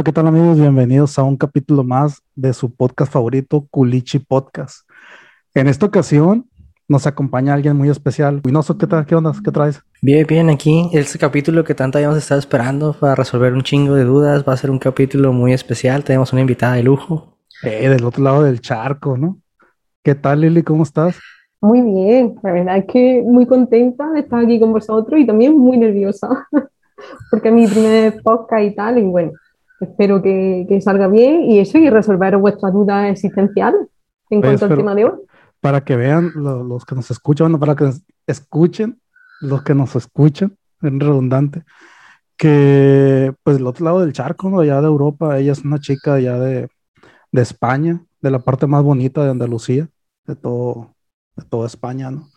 Hola, ¿qué tal amigos? Bienvenidos a un capítulo más de su podcast favorito, Culichi Podcast. En esta ocasión nos acompaña alguien muy especial. Winoso, ¿qué tal? ¿Qué onda? ¿Qué traes? Bien, bien, aquí este capítulo que tanto habíamos estado esperando para resolver un chingo de dudas. Va a ser un capítulo muy especial. Tenemos una invitada de lujo. Eh, del otro lado del charco, ¿no? ¿Qué tal, Lili? ¿Cómo estás? Muy bien, la verdad es que muy contenta de estar aquí con vosotros y también muy nerviosa, porque es mi primer podcast y tal, y bueno, espero que, que salga bien y eso, y resolver vuestras dudas existenciales en Pues, cuanto al tema de hoy. Para que vean lo- los que nos escuchan, bueno, para que nos escuchen, los que nos escuchan, en redundante, que pues del otro lado del charco, ¿no? allá de Europa, ella es una chica allá de, de España, de la parte más bonita de Andalucía, de todo, de toda España, ¿no?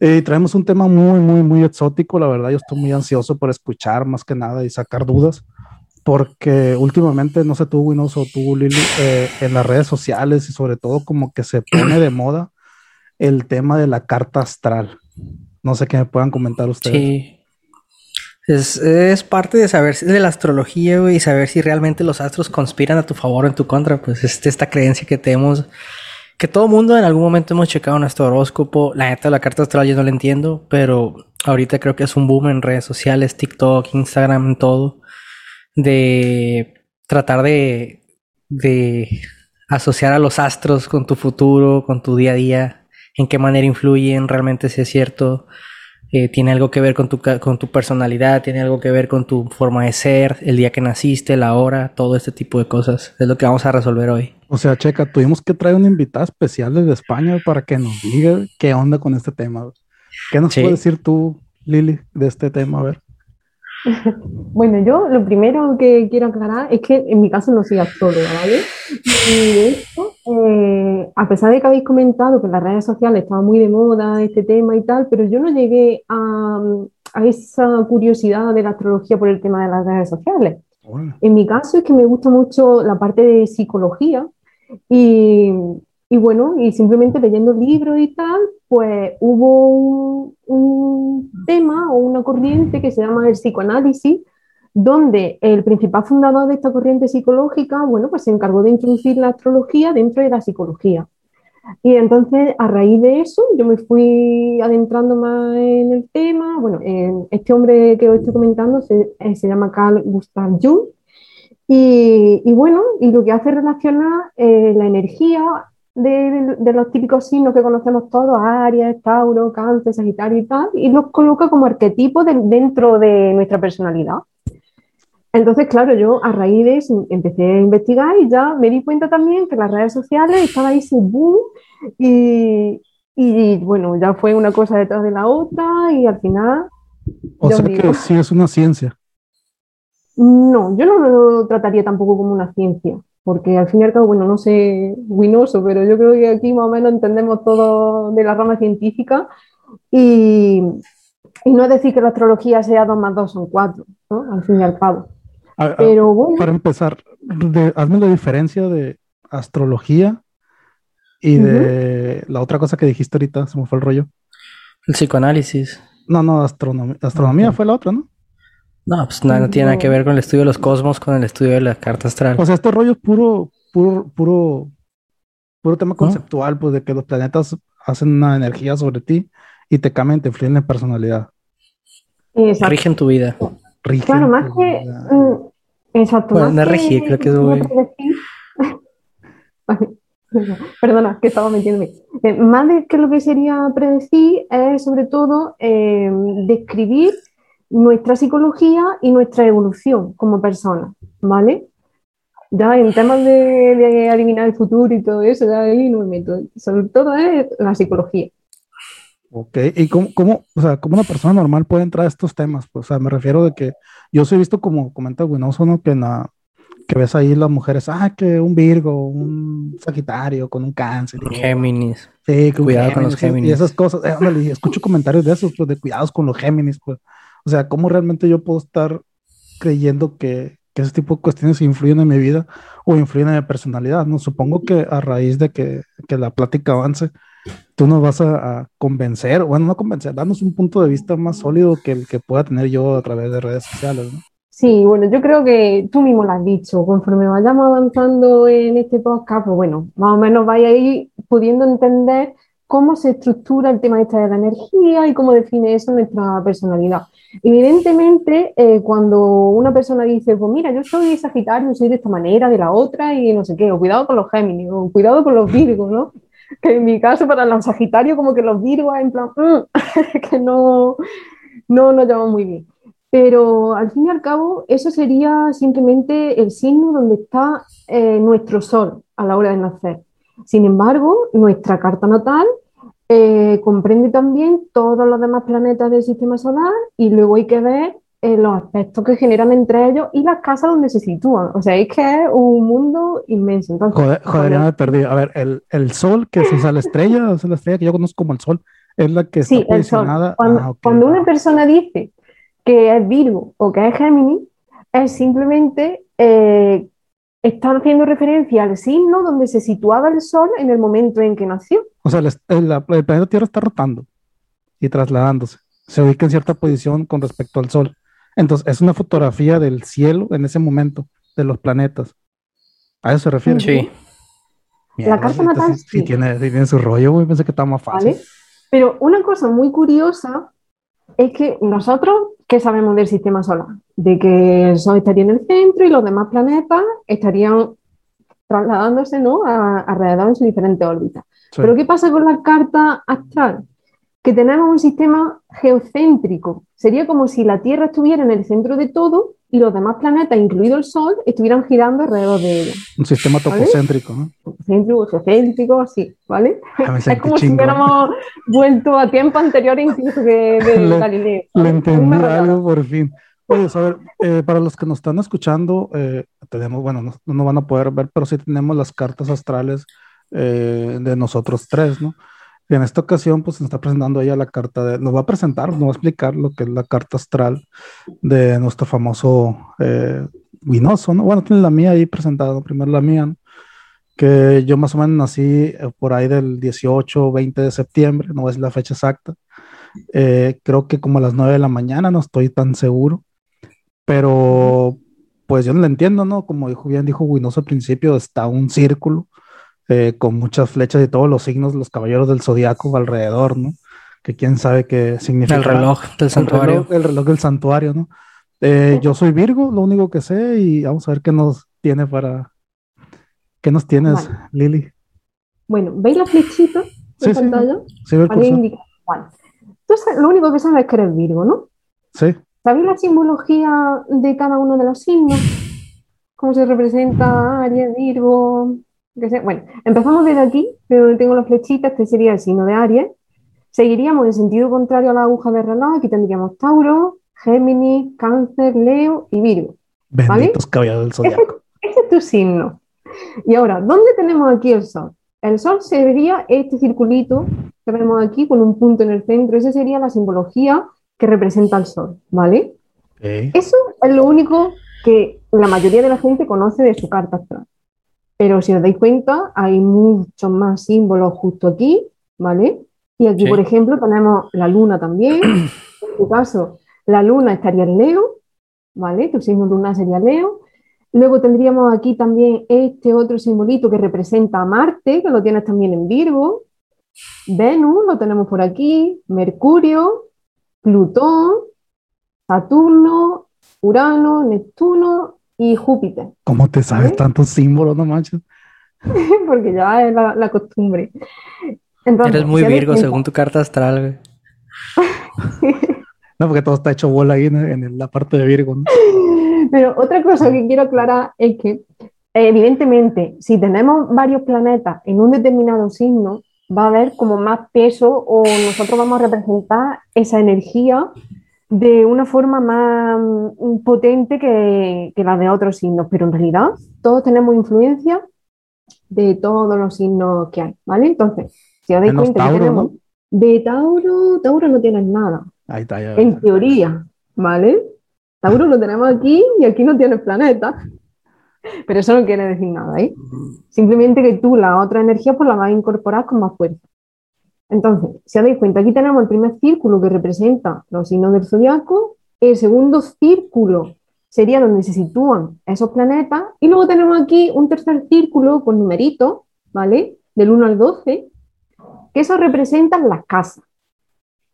Y traemos un tema muy, muy, muy exótico, la verdad, yo estoy muy ansioso por escuchar más que nada y sacar dudas, porque últimamente, no sé tú, Winoso, o tú, Lili, eh, en las redes sociales y sobre todo como que se pone de moda el tema de la carta astral. No sé qué me puedan comentar ustedes. Sí. Es, parte de saber de la astrología, y saber si realmente los astros conspiran a tu favor o en tu contra. Pues es esta creencia que tenemos, que todo mundo en algún momento hemos checado nuestro horóscopo. La neta, la carta astral yo no la entiendo, pero ahorita creo que es un boom en redes sociales, TikTok, Instagram, en todo, de tratar de, de asociar a los astros con tu futuro, con tu día a día, en qué manera influyen, realmente si es cierto eh, tiene algo que ver con tu, con tu personalidad, tiene algo que ver con tu forma de ser, el día que naciste, la hora, todo este tipo de cosas. Es lo que vamos a resolver hoy. O sea, checa, tuvimos que traer una invitada especial desde España para que nos diga qué onda con este tema. ¿Qué nos Sí. puedes decir tú, Lili, de este tema? A ver. Bueno, yo lo primero que quiero aclarar es que en mi caso no soy astróloga, ¿vale? Y de hecho, eh, a pesar de que habéis comentado que en las redes sociales estaba muy de moda este tema y tal, pero yo no llegué a, a esa curiosidad de la astrología por el tema de las redes sociales. Órale. En mi caso es que me gusta mucho la parte de psicología y, y bueno, y simplemente leyendo libros y tal, pues hubo un, tema o una corriente que se llama el psicoanálisis, donde el principal fundador de esta corriente psicológica, bueno, pues se encargó de introducir la astrología dentro de la psicología. Y entonces, a raíz de eso, yo me fui adentrando más en el tema. Bueno, en- este hombre que os estoy comentando se, eh, se llama Carl Gustav Jung. Y, bueno, y lo que hace relacionar eh, la energía de, de los típicos signos que conocemos todos, Aries, Tauro, Cáncer, Sagitario y tal, y los coloca como arquetipos de- dentro de nuestra personalidad. Entonces, claro, yo a raíz de eso empecé a investigar y ya me di cuenta también que las redes sociales estaba ahí ese boom y, y, bueno, ya fue una cosa detrás de la otra y al final, O sea digo. que sí es una ciencia. no, yo no lo trataría tampoco como una ciencia, porque al fin y al cabo, bueno, no sé, Winoso, pero yo creo que aquí más o menos entendemos todo de la rama científica y, y no es decir que la astrología sea 2 más 2 son 4, ¿no? Al fin y al cabo. A- Pero bueno. para empezar, de- hazme la diferencia de astrología y de la otra cosa que dijiste ahorita, se me fue el rollo. El psicoanálisis. No, no, astronomía, astronomía Ok. fue la otra, ¿no? No, pues nada, no tiene nada que ver con el estudio de los cosmos, con el estudio de la carta astral. O sea, este rollo es puro, puro, puro, puro tema conceptual, pues de que los planetas hacen una energía sobre ti y te cambian, te influyen en personalidad. Exacto. Rigen tu vida. Rigen Claro, más tu que. vida. mm, exacto. Bueno, más no regir, creo que es muy- Perdona, que estaba metiéndome. Eh, más de que lo que sería predecir es sobre todo eh, describir nuestra psicología y nuestra evolución como personas, ¿vale? Ya en temas de, de adivinar el futuro y todo eso, ya ahí no me meto. Sobre todo es la psicología. Ok, ¿y cómo, cómo, o sea, cómo una persona normal puede entrar a estos temas? Pues, o sea, me refiero de que yo he visto como comenta Winoso, ¿no? Que, en la- que ves ahí las mujeres, ah, que un Virgo, un Sagitario con un cáncer. y- Géminis. Sí, que un Cuidado con los y- Y Géminis. esas cosas, eh, ándale, y escucho comentarios de esos, pues de cuidados con los Géminis, pues. O sea, ¿cómo realmente yo puedo estar creyendo que, que ese tipo de cuestiones influyen en mi vida o influyen en mi personalidad? ¿no? Supongo que a raíz de que, que la plática avance, tú nos vas a, a convencer, bueno, no convencer, darnos un punto de vista más sólido que el que pueda tener yo a través de redes sociales, ¿no? Sí, bueno, yo creo que tú mismo lo has dicho, conforme vayamos avanzando en este podcast, pues bueno, más o menos vais a ir pudiendo entender cómo se estructura el tema este de la energía y cómo define eso nuestra personalidad. Evidentemente, eh, cuando una persona dice, pues mira, yo soy Sagitario, soy de esta manera, de la otra, y no sé qué, o cuidado con los Géminis, o cuidado con los Virgos, ¿no? Que en mi caso, para los Sagitarios, como que los Virgos, en plan, mm", que no, no nos llaman muy bien. Pero al fin y al cabo, eso sería simplemente el signo donde está eh, nuestro sol a la hora de nacer. Sin embargo, nuestra carta natal eh, comprende también todos los demás planetas del sistema solar y luego hay que ver eh, los aspectos que generan entre ellos y las casas donde se sitúan. O sea, es que es un mundo inmenso. joder, joder ya me perdí. A ver, el, el sol, que es la estrella, es la estrella que yo conozco como el sol, es la que está posicionada. Cuando, ah, cuando una persona dice que es Virgo o que es Géminis, es simplemente eh, estar haciendo referencia al signo donde se situaba el Sol en el momento en que nació. O sea, el, planeta Tierra está rotando y trasladándose. Se ubica en cierta posición con respecto al Sol. Entonces, es una fotografía del cielo en ese momento, de los planetas. ¿A eso se refiere? Sí. la carta natal. Sí, tiene, tiene, su rollo, güey. Pensé que estaba más fácil. Pero una cosa muy curiosa es que nosotros, ¿qué sabemos del sistema solar? De que el Sol estaría en el centro y los demás planetas estarían trasladándose ¿no? alrededor en su diferentes órbitas. Pero ¿qué pasa con la carta astral? Que tenemos un sistema geocéntrico. Sería como si la Tierra estuviera en el centro de todo y los demás planetas, incluido el Sol, estuvieran girando alrededor de ella. Un sistema topocéntrico, ¿no? Topocéntrico, geocéntrico, sí, ¿vale? Es como si hubiéramos vuelto a tiempo anterior incluso de, de Galileo. Le entendí algo por fin. Oye, a ver, eh, para los que nos están escuchando, eh, tenemos, bueno, no, no, van a poder ver, pero sí tenemos las cartas astrales eh, de nosotros tres, ¿no? En esta ocasión, pues nos está presentando ella la carta de, nos va a presentar, nos va a explicar lo que es la carta astral de nuestro famoso eh, Winoso, ¿no? Bueno, tiene la mía ahí presentada, primero la mía, que yo más o menos nací eh, por ahí del 18 o 20 de septiembre, no es la fecha exacta. Eh, creo que como a las 9 de la mañana, no estoy tan seguro, pero pues yo no lo entiendo, ¿no? Como dijo bien, dijo Winoso al principio, está un círculo eh, con muchas flechas y todos los signos, los caballeros del zodiaco alrededor, ¿no? Que quién sabe qué significa. El reloj del santuario. El reloj, del santuario, ¿no? Eh, yo soy Virgo, lo único que sé, y vamos a ver qué nos tiene para. ¿Qué nos tienes, Lili? Bueno, ¿veis la flechita pantalla? Sí, sí Entonces, lo único que sabes es que eres Virgo, ¿no? Sí. ¿Sabéis la simbología de cada uno de los signos? ¿Cómo se representa Aries, Virgo, bueno, empezamos desde aquí, donde tengo las flechitas, este sería el signo de Aries. Seguiríamos en sentido contrario a la aguja de reloj, aquí tendríamos Tauro, Géminis, Cáncer, Leo y Virgo. Benditos caballeros del zodiaco. Este, es tu signo. Y ahora, ¿dónde tenemos aquí el Sol? El Sol sería este circulito que vemos aquí con un punto en el centro. Esa sería la simbología que representa el Sol, ¿vale? Eso es lo único que la mayoría de la gente conoce de su carta astral. Pero si os dais cuenta, hay muchos más símbolos justo aquí, ¿vale? Y aquí, por ejemplo, tenemos la luna también. En tu caso, la luna estaría en Leo, ¿vale? Tu signo luna sería Leo. Luego tendríamos aquí también este otro simbolito que representa a Marte, que lo tienes también en Virgo. Venus, lo tenemos por aquí. Mercurio, Plutón, Saturno, Urano, Neptuno y Júpiter. ¿Cómo te sabes tantos símbolos, no manches? porque ya es la, costumbre. Eres muy Virgo según tu carta astral, no, porque todo está hecho bola ahí en, la parte de Virgo. Pero otra cosa que quiero aclarar es que, evidentemente, si tenemos varios planetas en un determinado signo, va a haber como más peso o nosotros vamos a representar esa energía de una forma más mm, potente que, la de otros signos, pero en realidad todos tenemos influencia de todos los signos que hay, ¿vale? Entonces, si os dais cuenta que tenemos de Tauro, Tauro no tienes nada. Ahí está, ya, en teoría, ¿vale? Tauro lo tenemos aquí y aquí no tienes planeta. Pero eso no quiere decir nada, ¿eh? Simplemente que tú la otra energía pues la vas a incorporar con más fuerza. Entonces, si os dais cuenta, aquí tenemos el primer círculo que representa los signos del zodiaco, el segundo círculo sería donde se sitúan esos planetas. Y luego tenemos aquí un tercer círculo con numeritos, ¿vale? Del 1 al 12, que eso representan las casas.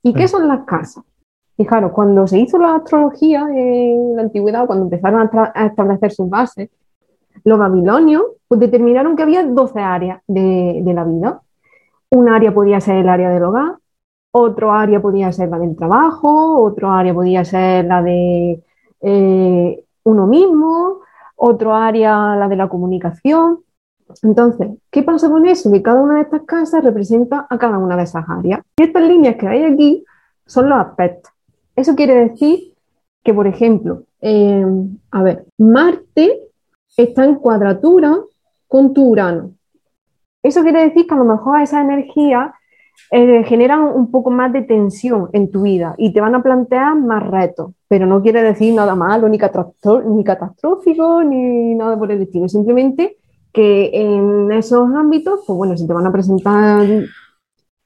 ¿Y qué son las casas? Fijaros, cuando se hizo la astrología en la antigüedad, cuando empezaron a, establecer sus bases, los babilonios pues, determinaron que había 12 áreas de, la vida. Un área podía ser el área del hogar, otro área podía ser la del trabajo, otro área podía ser la de eh, uno mismo, otro área la de la comunicación. Entonces, ¿qué pasa con eso? Que cada una de estas casas representa a cada una de esas áreas. Y estas líneas que hay aquí son los aspectos. Eso quiere decir que, por ejemplo, eh, a ver, Marte está en cuadratura con tu Urano. Eso quiere decir que a lo mejor esa energía eh, generan un poco más de tensión en tu vida y te van a plantear más retos, pero no quiere decir nada malo, ni, ni catastrófico, ni nada por el estilo. Simplemente que en esos ámbitos, pues bueno, se te van a presentar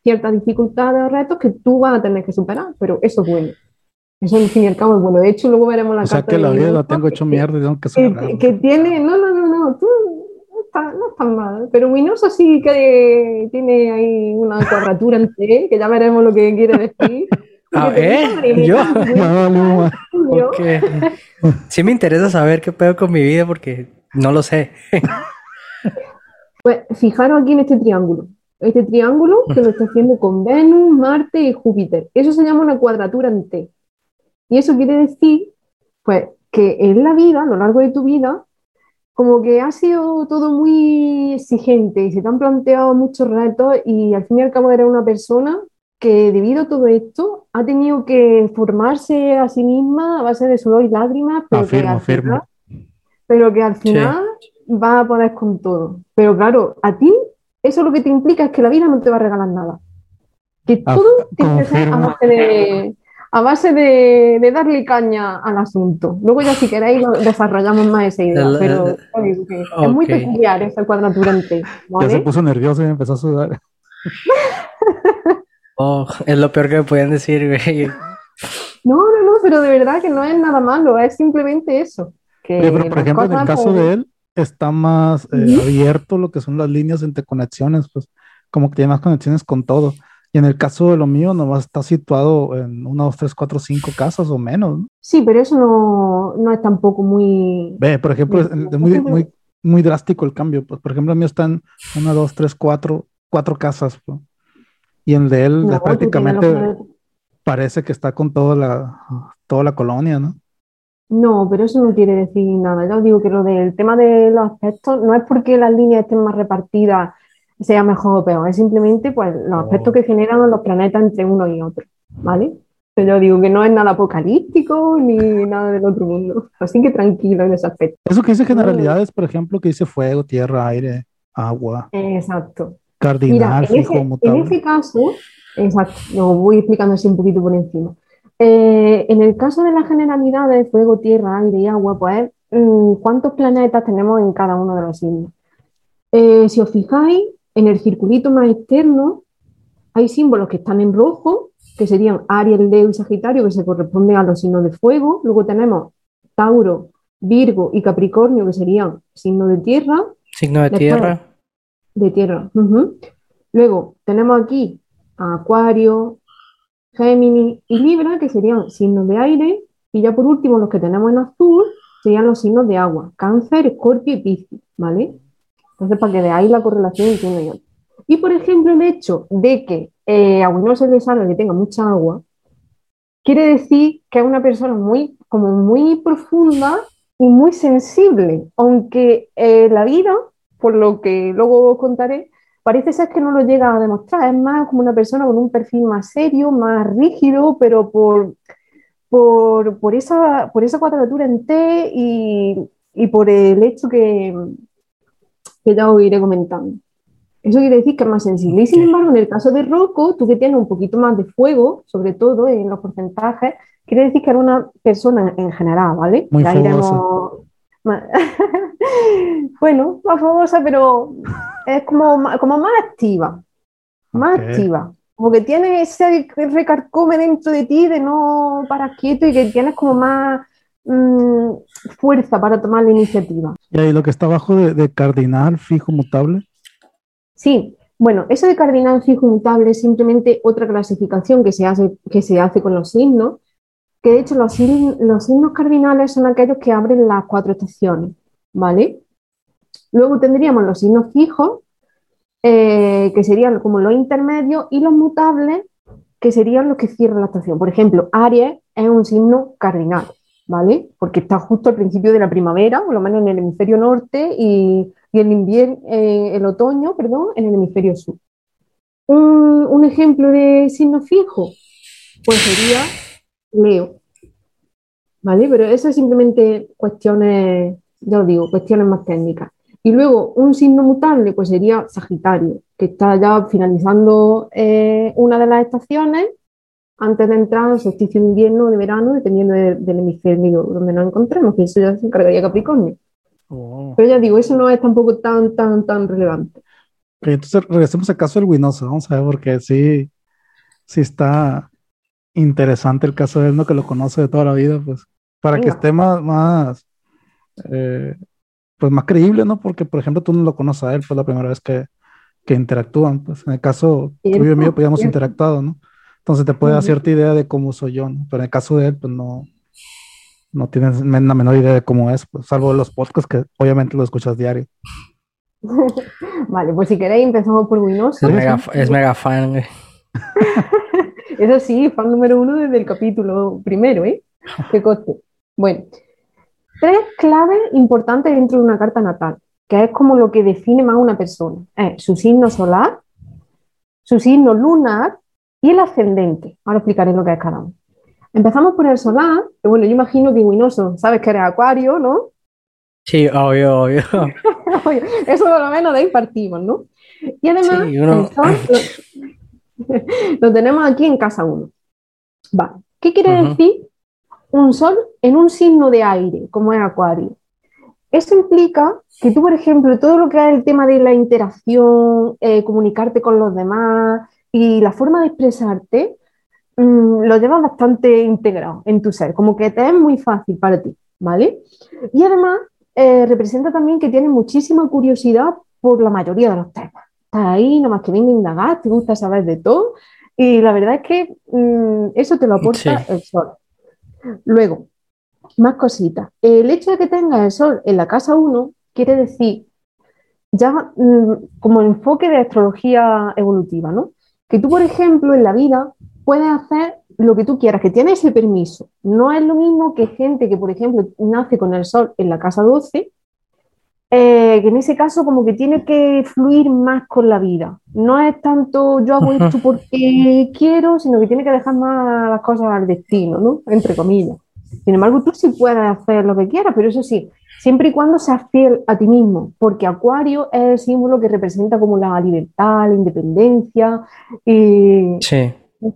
ciertas dificultades o retos que tú vas a tener que superar, pero eso es bueno. Eso al fin y al cabo es bueno. De hecho, luego veremos la o sea que la vida la tengo hecho mierda y tengo que superar. Que, tiene, no, no, no está mal. Pero Winoso sí que tiene ahí una cuadratura en T, que ya veremos lo que quiere decir. Ah, ¿eh? ¿Yo? No, no, no. Sí me interesa saber qué pedo con mi vida porque no lo sé. Pues fijaros aquí en este triángulo. Este triángulo que lo está haciendo con Venus, Marte y Júpiter. Eso se llama una cuadratura en T. Y eso quiere decir, pues, que en la vida, a lo largo de tu vida, como que ha sido todo muy exigente y se te han planteado muchos retos y al fin y al cabo eres una persona que debido a todo esto ha tenido que formarse a sí misma a base de sudor y lágrimas, pero, que, al Final, pero que al final va a poder con todo. Pero claro, a ti eso lo que te implica es que la vida no te va a regalar nada. Que todo que ser a base de, a base de, darle caña al asunto. Luego ya si queréis desarrollamos más esa idea, pero es muy peculiar esa cuadratura en T. Ya se puso nervioso y empezó a sudar. oh, es lo peor que me pueden decir, güey. No, no, no, pero de verdad que no es nada malo, es simplemente eso. Que pero por ejemplo, en el caso de él, está más eh, abierto lo que son las líneas entre conexiones, pues como que tiene más conexiones con todo. Y en el caso de lo mío, nomás está situado en una, dos, tres, cuatro, cinco casas o menos. Sí, pero eso no, no es tampoco muy... Ve, por ejemplo, es muy, muy, muy drástico el cambio. Pues, por ejemplo, el mío está en una, dos, tres, cuatro, cuatro casas. Pues. Y el de él prácticamente parece que está con toda la, toda la colonia, ¿no? No, pero eso no quiere decir nada. Ya os digo que lo del tema de los aspectos no es porque las líneas estén más repartidas sea mejor o peor, es simplemente pues, los aspectos que generan los planetas entre uno y otro, ¿vale? Pero yo digo que no es nada apocalíptico ni nada del otro mundo, así que tranquilo en ese aspecto. Eso que dice generalidades, por ejemplo, que dice fuego, tierra, aire, agua. Exacto. Cardinal, Mira, en, ese, caso, exacto, lo voy explicando así un poquito por encima. Eh, en el caso de las generalidades, fuego, tierra, aire y agua, pues, mm, ¿cuántos planetas tenemos en cada uno de los signos? Eh, si os fijáis, en el circulito más externo hay símbolos que están en rojo, que serían Aries, Leo y Sagitario, que se corresponden a los signos de fuego. Luego tenemos Tauro, Virgo y Capricornio, que serían signos de tierra. Signo de tierra. De tierra. Luego tenemos aquí a Acuario, Géminis y Libra, que serían signos de aire. Y ya por último, los que tenemos en azul serían los signos de agua, Cáncer, Escorpio y Piscis, ¿vale? Entonces, para que veáis la correlación entre uno y otro. Y, por ejemplo, el hecho de que eh, a uno se le salga que tenga mucha agua, quiere decir que es una persona muy, como muy profunda y muy sensible, aunque eh, la vida, por lo que luego os contaré, parece ser que no lo llega a demostrar, es más como una persona con un perfil más serio, más rígido, pero por, por, por esa, por esa cuadratura en T y, y por el hecho que, que ya os iré comentando. Eso quiere decir que es más sensible. Y sin embargo, en el caso de Rocco, tú que tienes un poquito más de fuego, sobre todo en los porcentajes, quiere decir que era una persona en general, ¿vale? Muy ya iremos... bueno, más famosa, pero es como, como más activa. Más activa. Como que tienes ese recarcome dentro de ti de no parar quieto y que tienes como más mm, fuerza para tomar la iniciativa. ¿Y ahí lo que está abajo de, cardinal, fijo, mutable? Sí, bueno, eso de cardinal, fijo, mutable es simplemente otra clasificación que se hace, que se hace con los signos, que de hecho los, signos cardinales son aquellos que abren las cuatro estaciones, ¿vale? Luego tendríamos los signos fijos, eh, que serían como los intermedios, y los mutables, que serían los que cierran la estación. Por ejemplo, Aries es un signo cardinal, ¿vale? Porque está justo al principio de la primavera, por lo menos en el hemisferio norte, y, el invierno, eh, el otoño, perdón, en el hemisferio sur. Un, ejemplo de signo fijo, pues sería Leo, ¿vale? Pero eso es simplemente cuestiones, ya os digo, cuestiones más técnicas. Y luego un signo mutable, pues sería Sagitario, que está ya finalizando eh, una de las estaciones antes de entrar al solsticio de invierno o de verano, dependiendo del hemisferio donde nos encontremos, que eso ya se encargaría Capricornio. Oh. Pero ya digo, eso no es tampoco tan, tan, tan relevante. entonces regresemos al caso del Winoso, vamos a ver, porque sí, sí está interesante el caso de él, ¿no? Que lo conoce de toda la vida, pues, para que esté más, más eh, pues más creíble, ¿no? Porque, por ejemplo, tú no lo conoces a él, fue la primera vez que, que interactúan, pues en el caso tuyo y mío, pues ya hemos interactuado, ¿no? Entonces te puede dar cierta idea de cómo soy yo, ¿no? Pero en el caso de él, pues no, no tienes la menor idea de cómo es, pues, salvo los podcasts que obviamente lo escuchas diario. vale, pues si queréis empezamos por Winoso. Es mega, fan, Eso sí, fan número uno desde el capítulo primero, ¿eh? Qué coste. Bueno, Tres claves importantes dentro de una carta natal, que es como lo que define más a una persona. Es su signo solar, su signo lunar y el ascendente. Ahora explicaré lo que es cada uno. Empezamos por el solar, que bueno, yo imagino que Winoso, sabes que eres acuario, ¿no? Sí, obvio, obvio. Eso por lo menos de ahí partimos, ¿no? Y además, lo, tenemos aquí en casa 1. Va. ¿Qué quiere decir un sol en un signo de aire, como es Acuario. Eso implica que tú, por ejemplo, todo lo que es el tema de la interacción, eh, comunicarte con los demás y la forma de expresarte, mm, lo llevas bastante integrado en tu ser, como que te es muy fácil para ti, ¿vale? Y además eh, representa también que tienes muchísima curiosidad por la mayoría de los temas. Estás ahí, nomás que venga a indagar, te gusta saber de todo y la verdad es que mm, eso te lo aporta el sol. Luego, más cositas. El hecho de que tengas el sol en la casa 1 quiere decir, ya mm, como enfoque de astrología evolutiva, ¿no? Que tú, por ejemplo, en la vida puedes hacer lo que tú quieras, que tienes ese permiso. No es lo mismo que gente que, por ejemplo, nace con el sol en la casa 12, eh, que en ese caso como que tiene que fluir más con la vida. No es tanto yo hago esto porque quiero, sino que tiene que dejar más las cosas al destino, ¿no? Entre comillas. Sin embargo, tú sí puedes hacer lo que quieras, pero eso sí, siempre y cuando seas fiel a ti mismo, porque Acuario es el símbolo que representa como la libertad, la independencia y,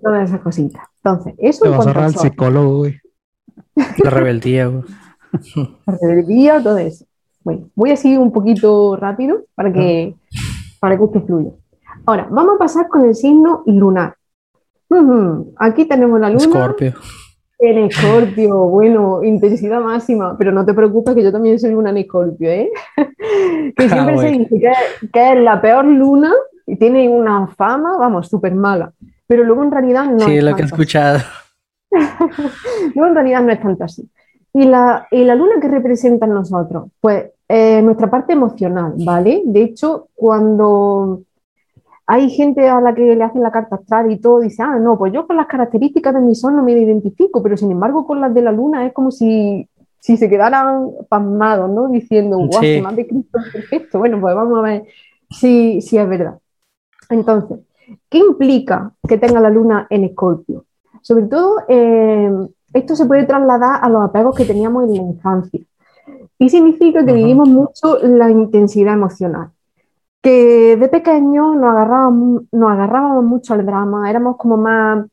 todas esas cositas. Entonces, eso Te vas a el psicólogo, güey. La rebeldía, güey. La rebeldía, todo eso. Bueno, voy a seguir un poquito rápido para que, para que esto fluya. Ahora, vamos a pasar con el signo lunar. Aquí tenemos la luna. Escorpio. En escorpio, bueno, intensidad máxima, pero no te preocupes que yo también soy luna en escorpio, ¿eh? que ah, siempre se dice que, es la peor luna y tiene una fama, vamos, súper mala. Pero luego en realidad no. Sí, es lo que he escuchado. luego en realidad no es tanto así. ¿Y la, ¿Y la luna que representa en nosotros? Pues eh, nuestra parte emocional, ¿vale? De hecho, cuando hay gente a la que le hacen la carta astral y todo, dice, ah, no, pues yo con las características de mi sol no me identifico, pero sin embargo con las de la luna es como si, si se quedaran pasmados, ¿no? Diciendo, guau, sí. más de Cristo perfecto. Bueno, pues vamos a ver si, si es verdad. Entonces, ¿qué implica que tenga la luna en Escorpio? Sobre todo, eh, esto se puede trasladar a los apegos que teníamos en la infancia. Y significa que vivimos mucho la intensidad emocional. Que de pequeño nos agarrábamos, nos agarrábamos mucho al drama, éramos como más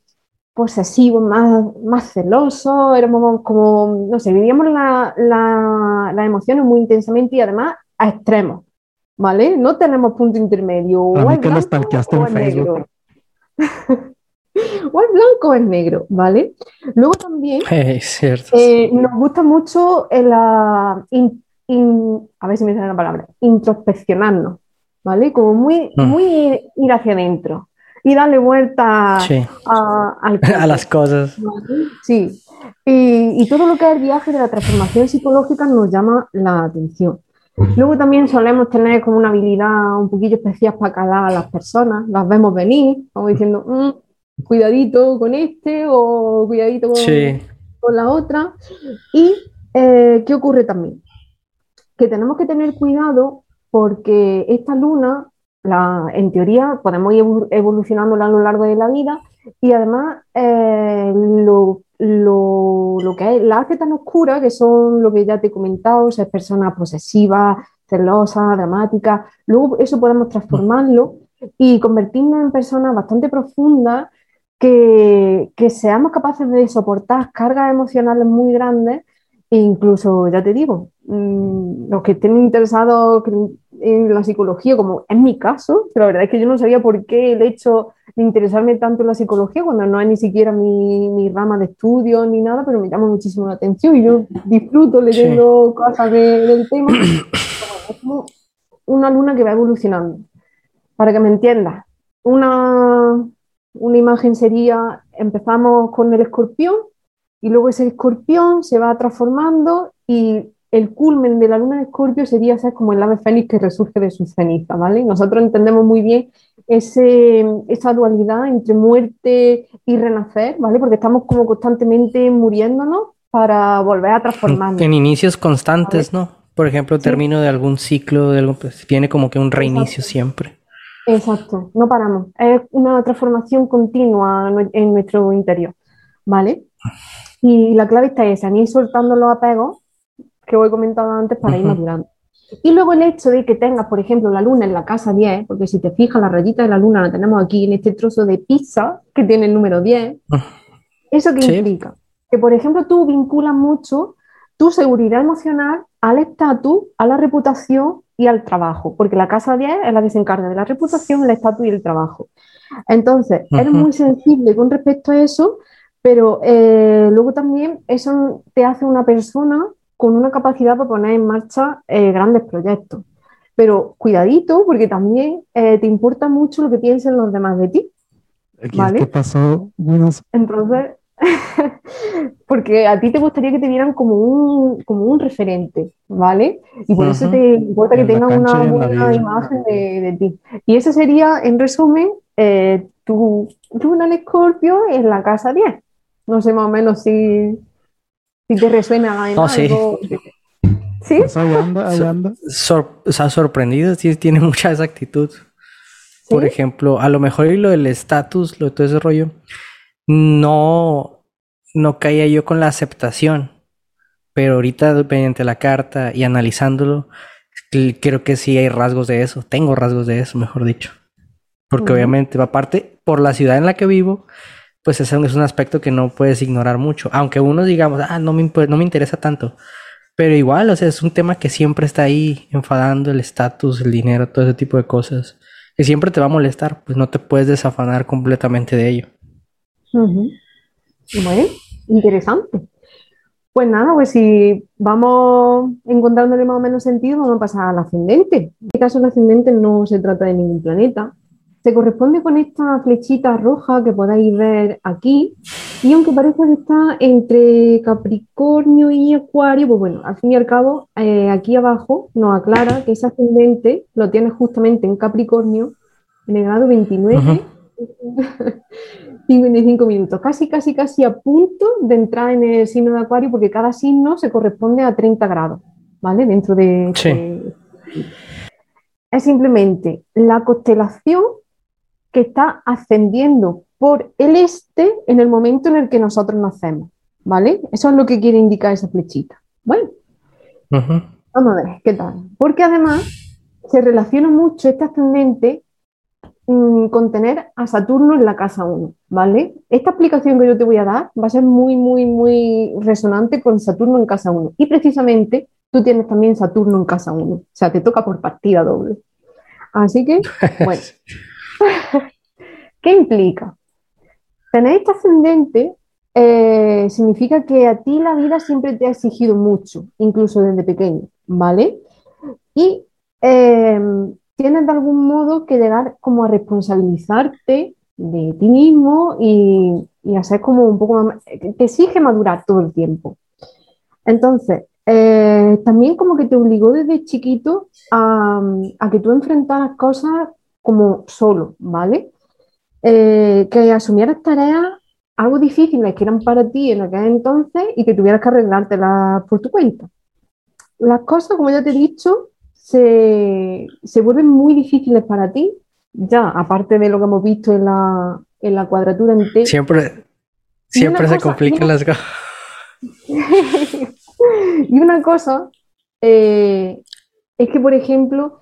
posesivos, más, más celosos, éramos como, no sé, vivíamos las la, emociones muy intensamente y además a extremos, ¿vale? No tenemos punto intermedio. A mí que en Facebook. o es blanco o es negro, ¿vale? Luego también cierto. Eh, nos gusta mucho la, a ver si me sale la palabra, introspeccionarnos, ¿vale? Como muy, mm. muy ir hacia adentro y darle vuelta a, las cosas. Sí, y, todo lo que es el viaje de la transformación psicológica nos llama la atención. Luego también solemos tener como una habilidad un poquillo especial para calar a las personas, las vemos venir, vamos diciendo, mm, cuidadito con este o cuidadito con, la otra. ¿Y eh, qué ocurre también? Que tenemos que tener cuidado porque esta luna en teoría podemos ir evolucionándola a lo largo de la vida y además eh, lo, que es la hace tan oscura, que son lo que ya te he comentado, ser personas posesivas, celosas, dramáticas, luego eso podemos transformarlo y convertirnos en personas bastante profundas que, que seamos capaces de soportar cargas emocionales muy grandes e incluso, ya te digo, mm, los que estén interesados en la psicología, como en mi caso, pero la verdad es que yo no sabía por qué el hecho de interesarme tanto en la psicología, cuando no es ni siquiera mi, mi rama de estudio ni nada, pero me llama muchísimo la atención y yo disfruto leyendo cosas del tema. es como una luna que va evolucionando. Para que me entiendas, una, una imagen sería, empezamos con el escorpión y luego ese escorpión se va transformando y el culmen de la luna de Escorpio sería ser como el ave fénix que resurge de sus cenizas, ¿vale? Nosotros entendemos muy bien ese, esa dualidad entre muerte y renacer, ¿vale? Porque estamos como constantemente muriéndonos para volver a transformarnos. En inicios constantes, ¿no? Por ejemplo, termino de algún ciclo, de algo, pues tiene como que un reinicio siempre. Exacto, no paramos. Es una transformación continua en nuestro interior, ¿vale? Y la clave está esa, ni soltando los apegos que os he comentado antes para ir madurando. Y luego el hecho de que tengas, por ejemplo, la luna en la casa 10, porque si te fijas, la rayita de la luna la tenemos aquí en este trozo de pizza que tiene el número 10. Ah. ¿Eso qué implica? Que, por ejemplo, tú vinculas mucho tu seguridad emocional al estatus, a la reputación y al trabajo, porque la casa 10 es la que se encarga de la reputación, el estatus y el trabajo. Entonces, eres muy sensible con respecto a eso, pero eh, luego también eso te hace una persona con una capacidad para poner en marcha eh, grandes proyectos. Pero cuidadito, porque también eh, te importa mucho lo que piensen los demás de ti. ¿Qué pasó? Entonces, porque a ti te gustaría que te vieran como un, como un referente, ¿vale? Y por eso te importa que tengan una buena imagen de, ti. Y eso sería, en resumen, eh, tu, tu en Escorpio en la casa 10. No sé más o menos si, si te resuena algo. sí. ¿Sí? Pues se ha sorprendido, sí, tiene mucha esa actitud. Por ejemplo, a lo mejor y lo del estatus, lo de todo ese rollo, no, no caía yo con la aceptación. Pero ahorita, mediante la carta y analizándolo, creo que sí hay rasgos de eso. Tengo rasgos de eso, mejor dicho. Porque obviamente, aparte, por la ciudad en la que vivo, pues ese es un aspecto que no puedes ignorar mucho. Aunque uno digamos, ah, no me, no me interesa tanto. Pero igual, o sea, es un tema que siempre está ahí enfadando el estatus, el dinero, todo ese tipo de cosas. Que siempre te va a molestar, pues no te puedes desafanar completamente de ello. Bueno, interesante. Pues nada, pues si vamos encontrándole más o menos sentido, vamos a pasar al ascendente. En este caso, el ascendente no se trata de ningún planeta, se corresponde con esta flechita roja que podéis ver aquí. Y aunque parece que está entre Capricornio y Acuario, pues bueno, al fin y al cabo, eh, aquí abajo nos aclara que ese ascendente lo tiene justamente en Capricornio, en el grado 29, 55 minutos, casi, casi, casi a punto de entrar en el signo de Acuario, porque cada signo se corresponde a 30 grados, ¿vale? Dentro de. Es simplemente la constelación que está ascendiendo por el este en el momento en el que nosotros nacemos, ¿vale? Eso es lo que quiere indicar esa flechita. Bueno, vamos a ver qué tal. Porque además se relaciona mucho este ascendente mm, con tener a Saturno en la casa 1, ¿vale? Esta explicación que yo te voy a dar va a ser muy, muy, muy resonante con Saturno en casa 1. Y precisamente tú tienes también Saturno en casa 1, o sea, te toca por partida doble. Así que, bueno. ¿Qué implica? tener este ascendente eh, significa que a ti la vida siempre te ha exigido mucho, incluso desde pequeño, ¿vale? Y eh, tienes de algún modo que llegar como a responsabilizarte de ti mismo y, y hacer como un poco más, te exige madurar todo el tiempo. Entonces, eh, también como que te obligó desde chiquito a, a que tú enfrentaras cosas como solo, ¿vale? Eh, que asumieras tareas algo difíciles que eran para ti en aquel entonces y que tuvieras que arreglártelas por tu cuenta. Las cosas, como ya te he dicho, se, se vuelven muy difíciles para ti, ya aparte de lo que hemos visto en la, en la cuadratura en T. Siempre, siempre se complican las cosas. y una cosa eh, es que, por ejemplo,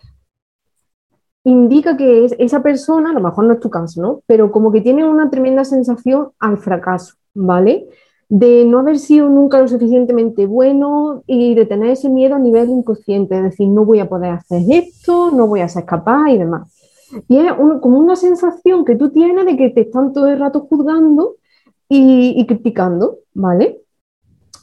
indica que es, esa persona, a lo mejor no es tu caso, ¿no? Pero como que tiene una tremenda sensación al fracaso, ¿vale? De no haber sido nunca lo suficientemente bueno y de tener ese miedo a nivel inconsciente, es decir, no voy a poder hacer esto, no voy a ser capaz y demás. Y es como una sensación que tú tienes de que te están todo el rato juzgando y criticando, ¿vale?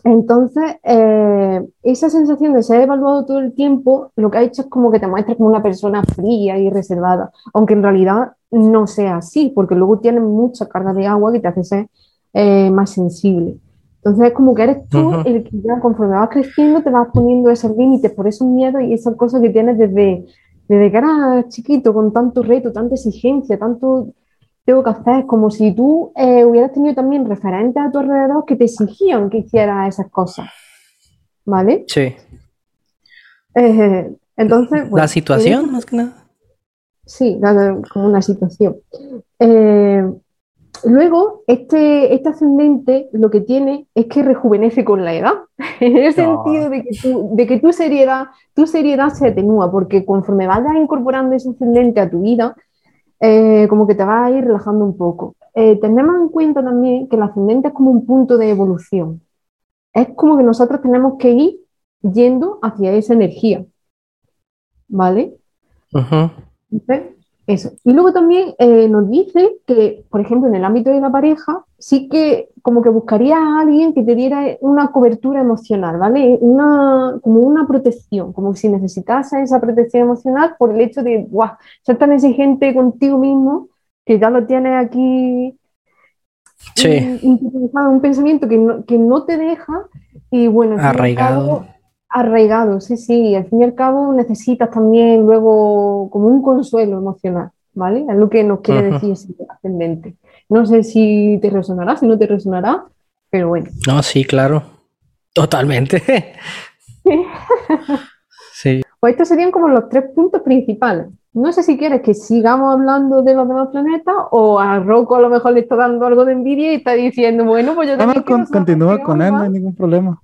Entonces, eh, esa sensación de ser evaluado todo el tiempo, lo que ha hecho es como que te muestres como una persona fría y reservada, aunque en realidad no sea así, porque luego tienes mucha carga de agua que te hace ser eh, más sensible. Entonces, es como que eres tú el que ya conforme vas creciendo te vas poniendo esos límites por esos miedos y esas cosas que tienes desde, desde que eras chiquito, con tanto reto, tanta exigencia, tanto tengo que hacer. Es como si tú eh, hubieras tenido también referentes a tu alrededor que te exigían que hicieras esas cosas. ¿Vale? Sí. Eh, entonces. la situación, más que nada. Sí, como una situación. Eh, luego, este, este ascendente lo que tiene es que rejuvenece con la edad, en el sentido de que, tu, de que tu, seriedad, tu seriedad se atenúa, porque conforme vayas incorporando ese ascendente a tu vida, eh, como que te va a ir relajando un poco. Eh, tenemos en cuenta también que el ascendente es como un punto de evolución. Es como que nosotros tenemos que ir yendo hacia esa energía. ¿Vale? Entonces, eso. Y luego también eh, nos dice que, por ejemplo, en el ámbito de la pareja, sí que como que buscaría a alguien que te diera una cobertura emocional, ¿vale? Una, como una protección, como si necesitase esa protección emocional por el hecho de, guau, ser tan exigente contigo mismo que ya lo tienes aquí sí. un pensamiento que no, que no te deja y bueno, arraigado. Arraigado, sí, sí, al fin y al cabo necesitas también luego como un consuelo emocional, ¿vale? Es lo que nos quiere decir ese ascendente. No sé si te resonará, si no te resonará, pero bueno. No, sí, claro. Totalmente. sí. Pues estos serían como los tres puntos principales. No sé si quieres que sigamos hablando de los demás planetas o a Rocco a lo mejor le está dando algo de envidia y está diciendo, bueno, pues yo también. No, continúa con él, no hay ningún problema.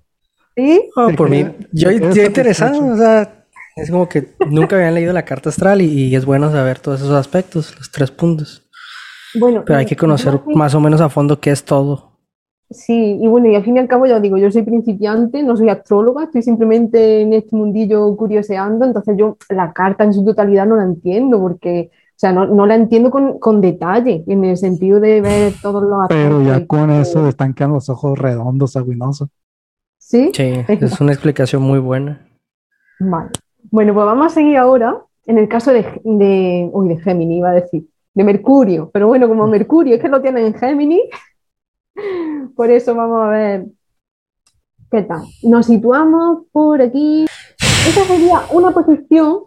¿Sí? Oh, por mí. Yo, yo interesado, o sea, es como que nunca habían leído la carta astral y, y es bueno saber todos esos aspectos, los tres puntos. Bueno, pero hay que conocer más o menos a fondo qué es todo. Sí, y bueno, y al fin y al cabo ya digo, yo soy principiante, no soy astróloga, estoy simplemente en este mundillo curioseando, entonces yo la carta en su totalidad no la entiendo porque, o sea, no, no la entiendo con, con, detalle, en el sentido de ver todos los Pero ya con eso están quedando los ojos redondos, agüinosos. ¿Sí? Sí, es una explicación muy buena. Vale. Bueno, pues vamos a seguir ahora en el caso de, de, uy, de Géminis, iba a decir de Mercurio, pero bueno, como Mercurio es que lo tienen en Géminis, por eso vamos a ver qué tal. Nos situamos por aquí. Esta sería una posición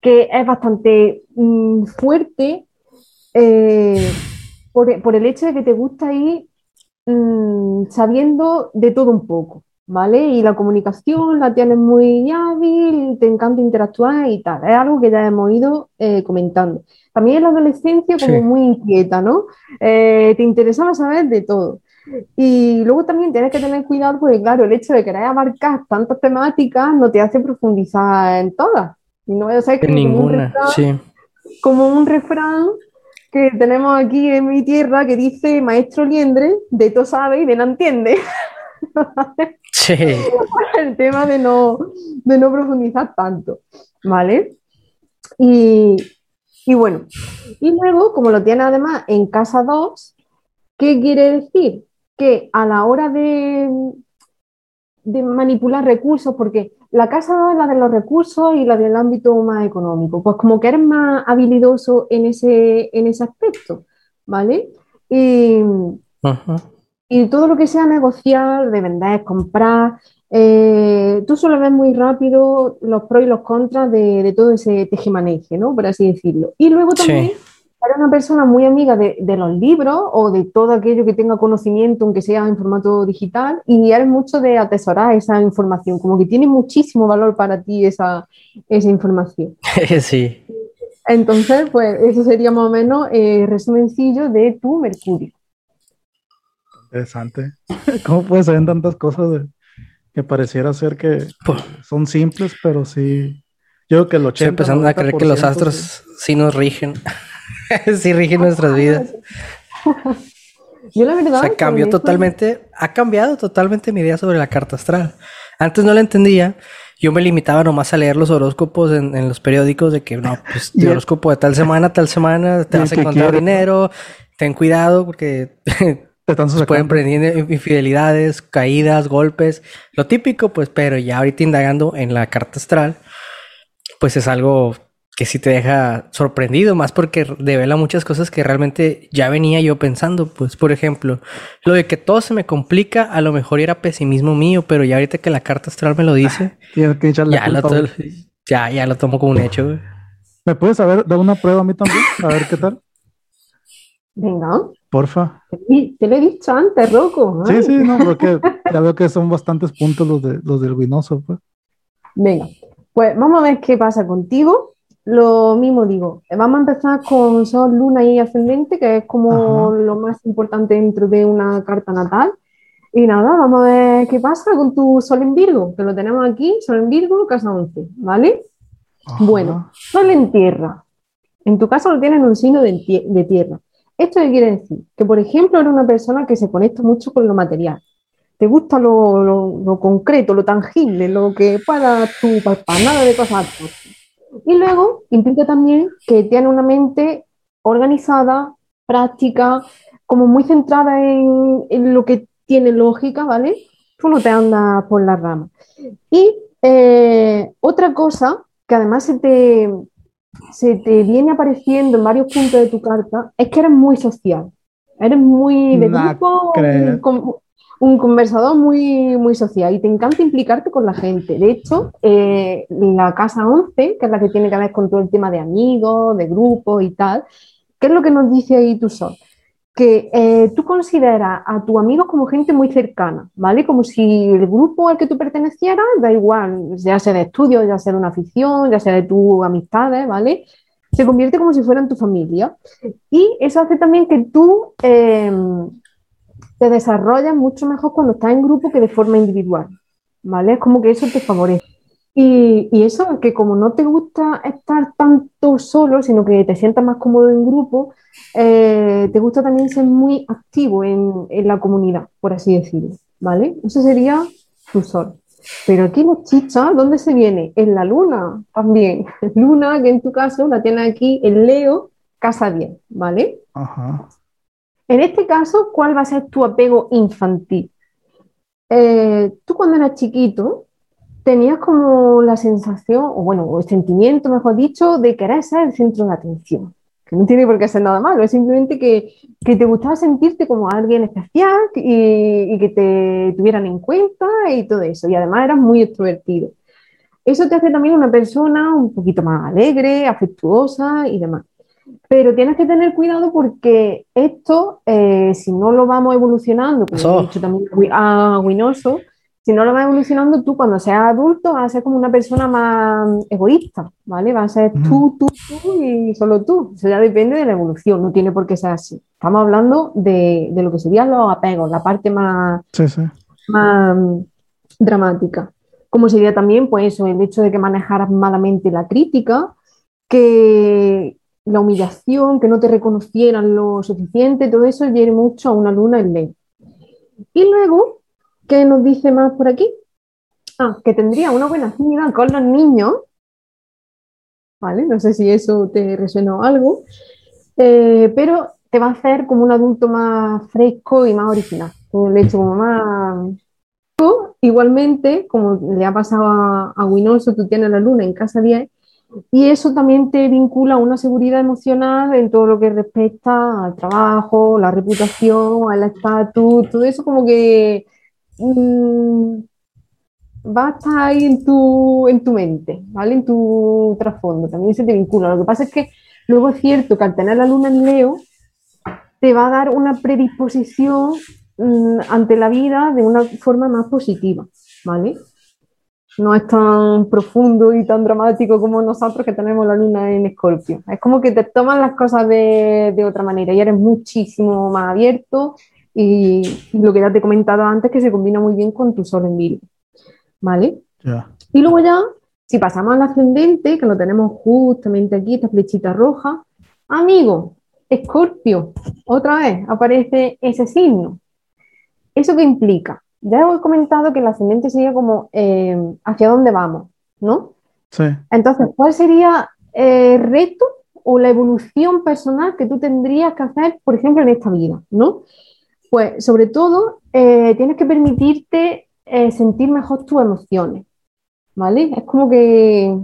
que es bastante mmm, fuerte eh, por, por, el hecho de que te gusta ir mmm, sabiendo de todo un poco. ¿Vale? Y la comunicación la tienes muy hábil, te encanta interactuar y tal. Es algo que ya hemos ido eh, comentando. También en la adolescencia como Sí. muy inquieta, ¿no? Eh, te interesaba saber de todo. Y luego también tienes que tener cuidado porque, claro, el hecho de querer abarcar tantas temáticas no te hace profundizar en todas. No ser que como un ninguna, refrán- sí. como un refrán que tenemos aquí en mi tierra que dice, maestro liendre, de todo sabe y de no entiende. Sí. el tema de no, de no profundizar tanto, ¿vale? Y, y bueno, y luego, como lo tiene además en casa 2, ¿Qué quiere decir? Que a la hora de, de manipular recursos, porque la casa 2 es la de los recursos y la del ámbito más económico, pues como que eres más habilidoso en ese, en ese aspecto, ¿vale? Y, y todo lo que sea negociar, de vender, comprar, eh, tú solo ves muy rápido los pros y los contras de, de todo ese tejemaneje, ¿no? Por así decirlo. Y luego también eres una persona muy amiga de, de, los libros o de todo aquello que tenga conocimiento, aunque sea en formato digital, y eres mucho de atesorar esa información, como que tiene muchísimo valor para ti esa, esa información. sí. Entonces, pues eso sería más o menos el eh, resumencillo de tu Mercurio. Interesante. ¿Cómo puedes saber tantas cosas de, que pareciera ser que son simples, pero sí. Yo creo que el 80%. Estoy empezando a creer que los astros sí, nos rigen. sí rigen nuestras vidas. Yo la verdad. O cambió totalmente, ha cambiado totalmente mi idea sobre la carta astral. Antes no la entendía. Yo me limitaba nomás a leer los horóscopos en, los periódicos de que no, pues el horóscopo de tal semana, tal semana, te vas a encontrar dinero, ten cuidado porque se pueden prender infidelidades, caídas, golpes, lo típico, pues, pero ya ahorita indagando en la carta astral, pues es algo que sí te deja sorprendido, más porque revela muchas cosas que realmente ya venía yo pensando, pues, por ejemplo, lo de que todo se me complica, a lo mejor era pesimismo mío, pero ya ahorita que la carta astral me lo dice, ya, lo ya, ya, lo tomo como un hecho. ¿Me puedes saber, dar una prueba a mí también? A ver qué tal. Venga. Porfa. Te, lo he dicho antes, Rocco. Sí, sí, no, porque ya veo que son bastantes puntos los, de, los del Winoso. Pues. Venga, pues vamos a ver qué pasa contigo. Lo mismo digo, vamos a empezar con Sol, Luna y Ascendente, que es como lo más importante dentro de una carta natal. Y nada, vamos a ver qué pasa con tu Sol en Virgo, que lo tenemos aquí, Sol en Virgo, casa 11, ¿vale? Bueno, Sol en Tierra. En tu caso lo tienes en un signo de, de tierra. ¿Esto quiere decir? Que, por ejemplo, eres una persona que se conecta mucho con lo material. Te gusta lo, concreto, lo tangible, lo que para tu nada de cosas. Y luego implica también que tiene una mente organizada, práctica, como muy centrada en, lo que tiene lógica, ¿vale? Tú no te andas por las ramas. Y eh, otra cosa que además se te, se te viene apareciendo en varios puntos de tu carta es que eres muy social. Eres muy de grupo, un, conversador muy, muy social y te encanta implicarte con la gente. De hecho, eh, la casa 11, que es la que tiene que ver con todo el tema de amigos, de grupos y tal, ¿qué es lo que nos dice ahí tu sol? Que eh, tú consideras a tu amigo como gente muy cercana, ¿vale? Como si el grupo al que tú pertenecieras, da igual, ya sea de estudio, ya sea de una afición, ya sea de tus amistades, ¿vale? Se convierte como si fueran tu familia. Y eso hace también que tú eh, te desarrollas mucho mejor cuando estás en grupo que de forma individual, ¿vale? Es como que eso te favorece. Y, y, eso, que como no te gusta estar tanto solo, sino que te sientas más cómodo en grupo, eh, te gusta también ser muy activo en, en, la comunidad, por así decirlo, ¿vale? Eso sería tu sol. Pero aquí los chicha, ¿dónde se viene? En la luna también. Luna, que en tu caso la tiene aquí en Leo, casa 10, ¿vale? Ajá. En este caso, ¿cuál va a ser tu apego infantil? Eh, tú cuando eras chiquito, tenías como la sensación, o bueno, el sentimiento, mejor dicho, de querer ser el centro de atención. Que no tiene por qué ser nada malo, es simplemente que, que te gustaba sentirte como alguien especial y, y, que te tuvieran en cuenta y todo eso. Y además eras muy extrovertido. Eso te hace también una persona un poquito más alegre, afectuosa y demás. Pero tienes que tener cuidado porque esto, eh, si no lo vamos evolucionando, como he dicho también a Winoso, si no lo vas evolucionando, tú cuando seas adulto vas a ser como una persona más egoísta, ¿vale? Vas a ser tú, tú, tú y solo tú. Eso ya depende de la evolución, no tiene por qué ser así. Estamos hablando de, lo que serían los apegos, la parte más, más dramática. Como sería también, pues eso, el hecho de que manejaras malamente la crítica, que la humillación, que no te reconocieran lo suficiente, todo eso viene mucho a una luna en ley. Y luego ¿Qué nos dice más por aquí? Ah, que tendría una buena afinidad con los niños. Vale, no sé si eso te resuena algo. Eh, pero te va a hacer como un adulto más fresco y más original, el hecho como más... Igualmente, como le ha pasado a, a Winoso, tú tienes la luna en casa 10, y eso también te vincula a una seguridad emocional en todo lo que respecta al trabajo, la reputación, al estatus, todo eso como que mmm, va a estar ahí en tu, en tu mente, ¿vale? En tu trasfondo, también se te vincula. Lo que pasa es que luego es cierto que al tener la luna en Leo, te va a dar una predisposición mmm, ante la vida de una forma más positiva, ¿vale? no es tan profundo y tan dramático como nosotros que tenemos la luna en escorpio. Es como que te toman las cosas de, de otra manera y eres muchísimo más abierto y, lo que ya te he comentado antes que se combina muy bien con tu sol en Virgo. ¿Vale? Y luego ya, si pasamos al ascendente, que lo tenemos justamente aquí, esta flechita roja, amigo, escorpio, otra vez aparece ese signo. ¿Eso qué implica? ya he comentado que el ascendente sería como eh, hacia dónde vamos, ¿no? Sí. Entonces, ¿cuál sería el reto o la evolución personal que tú tendrías que hacer, por ejemplo, en esta vida, ¿no? Pues sobre todo, eh, tienes que permitirte eh, sentir mejor tus emociones, ¿vale? Es como que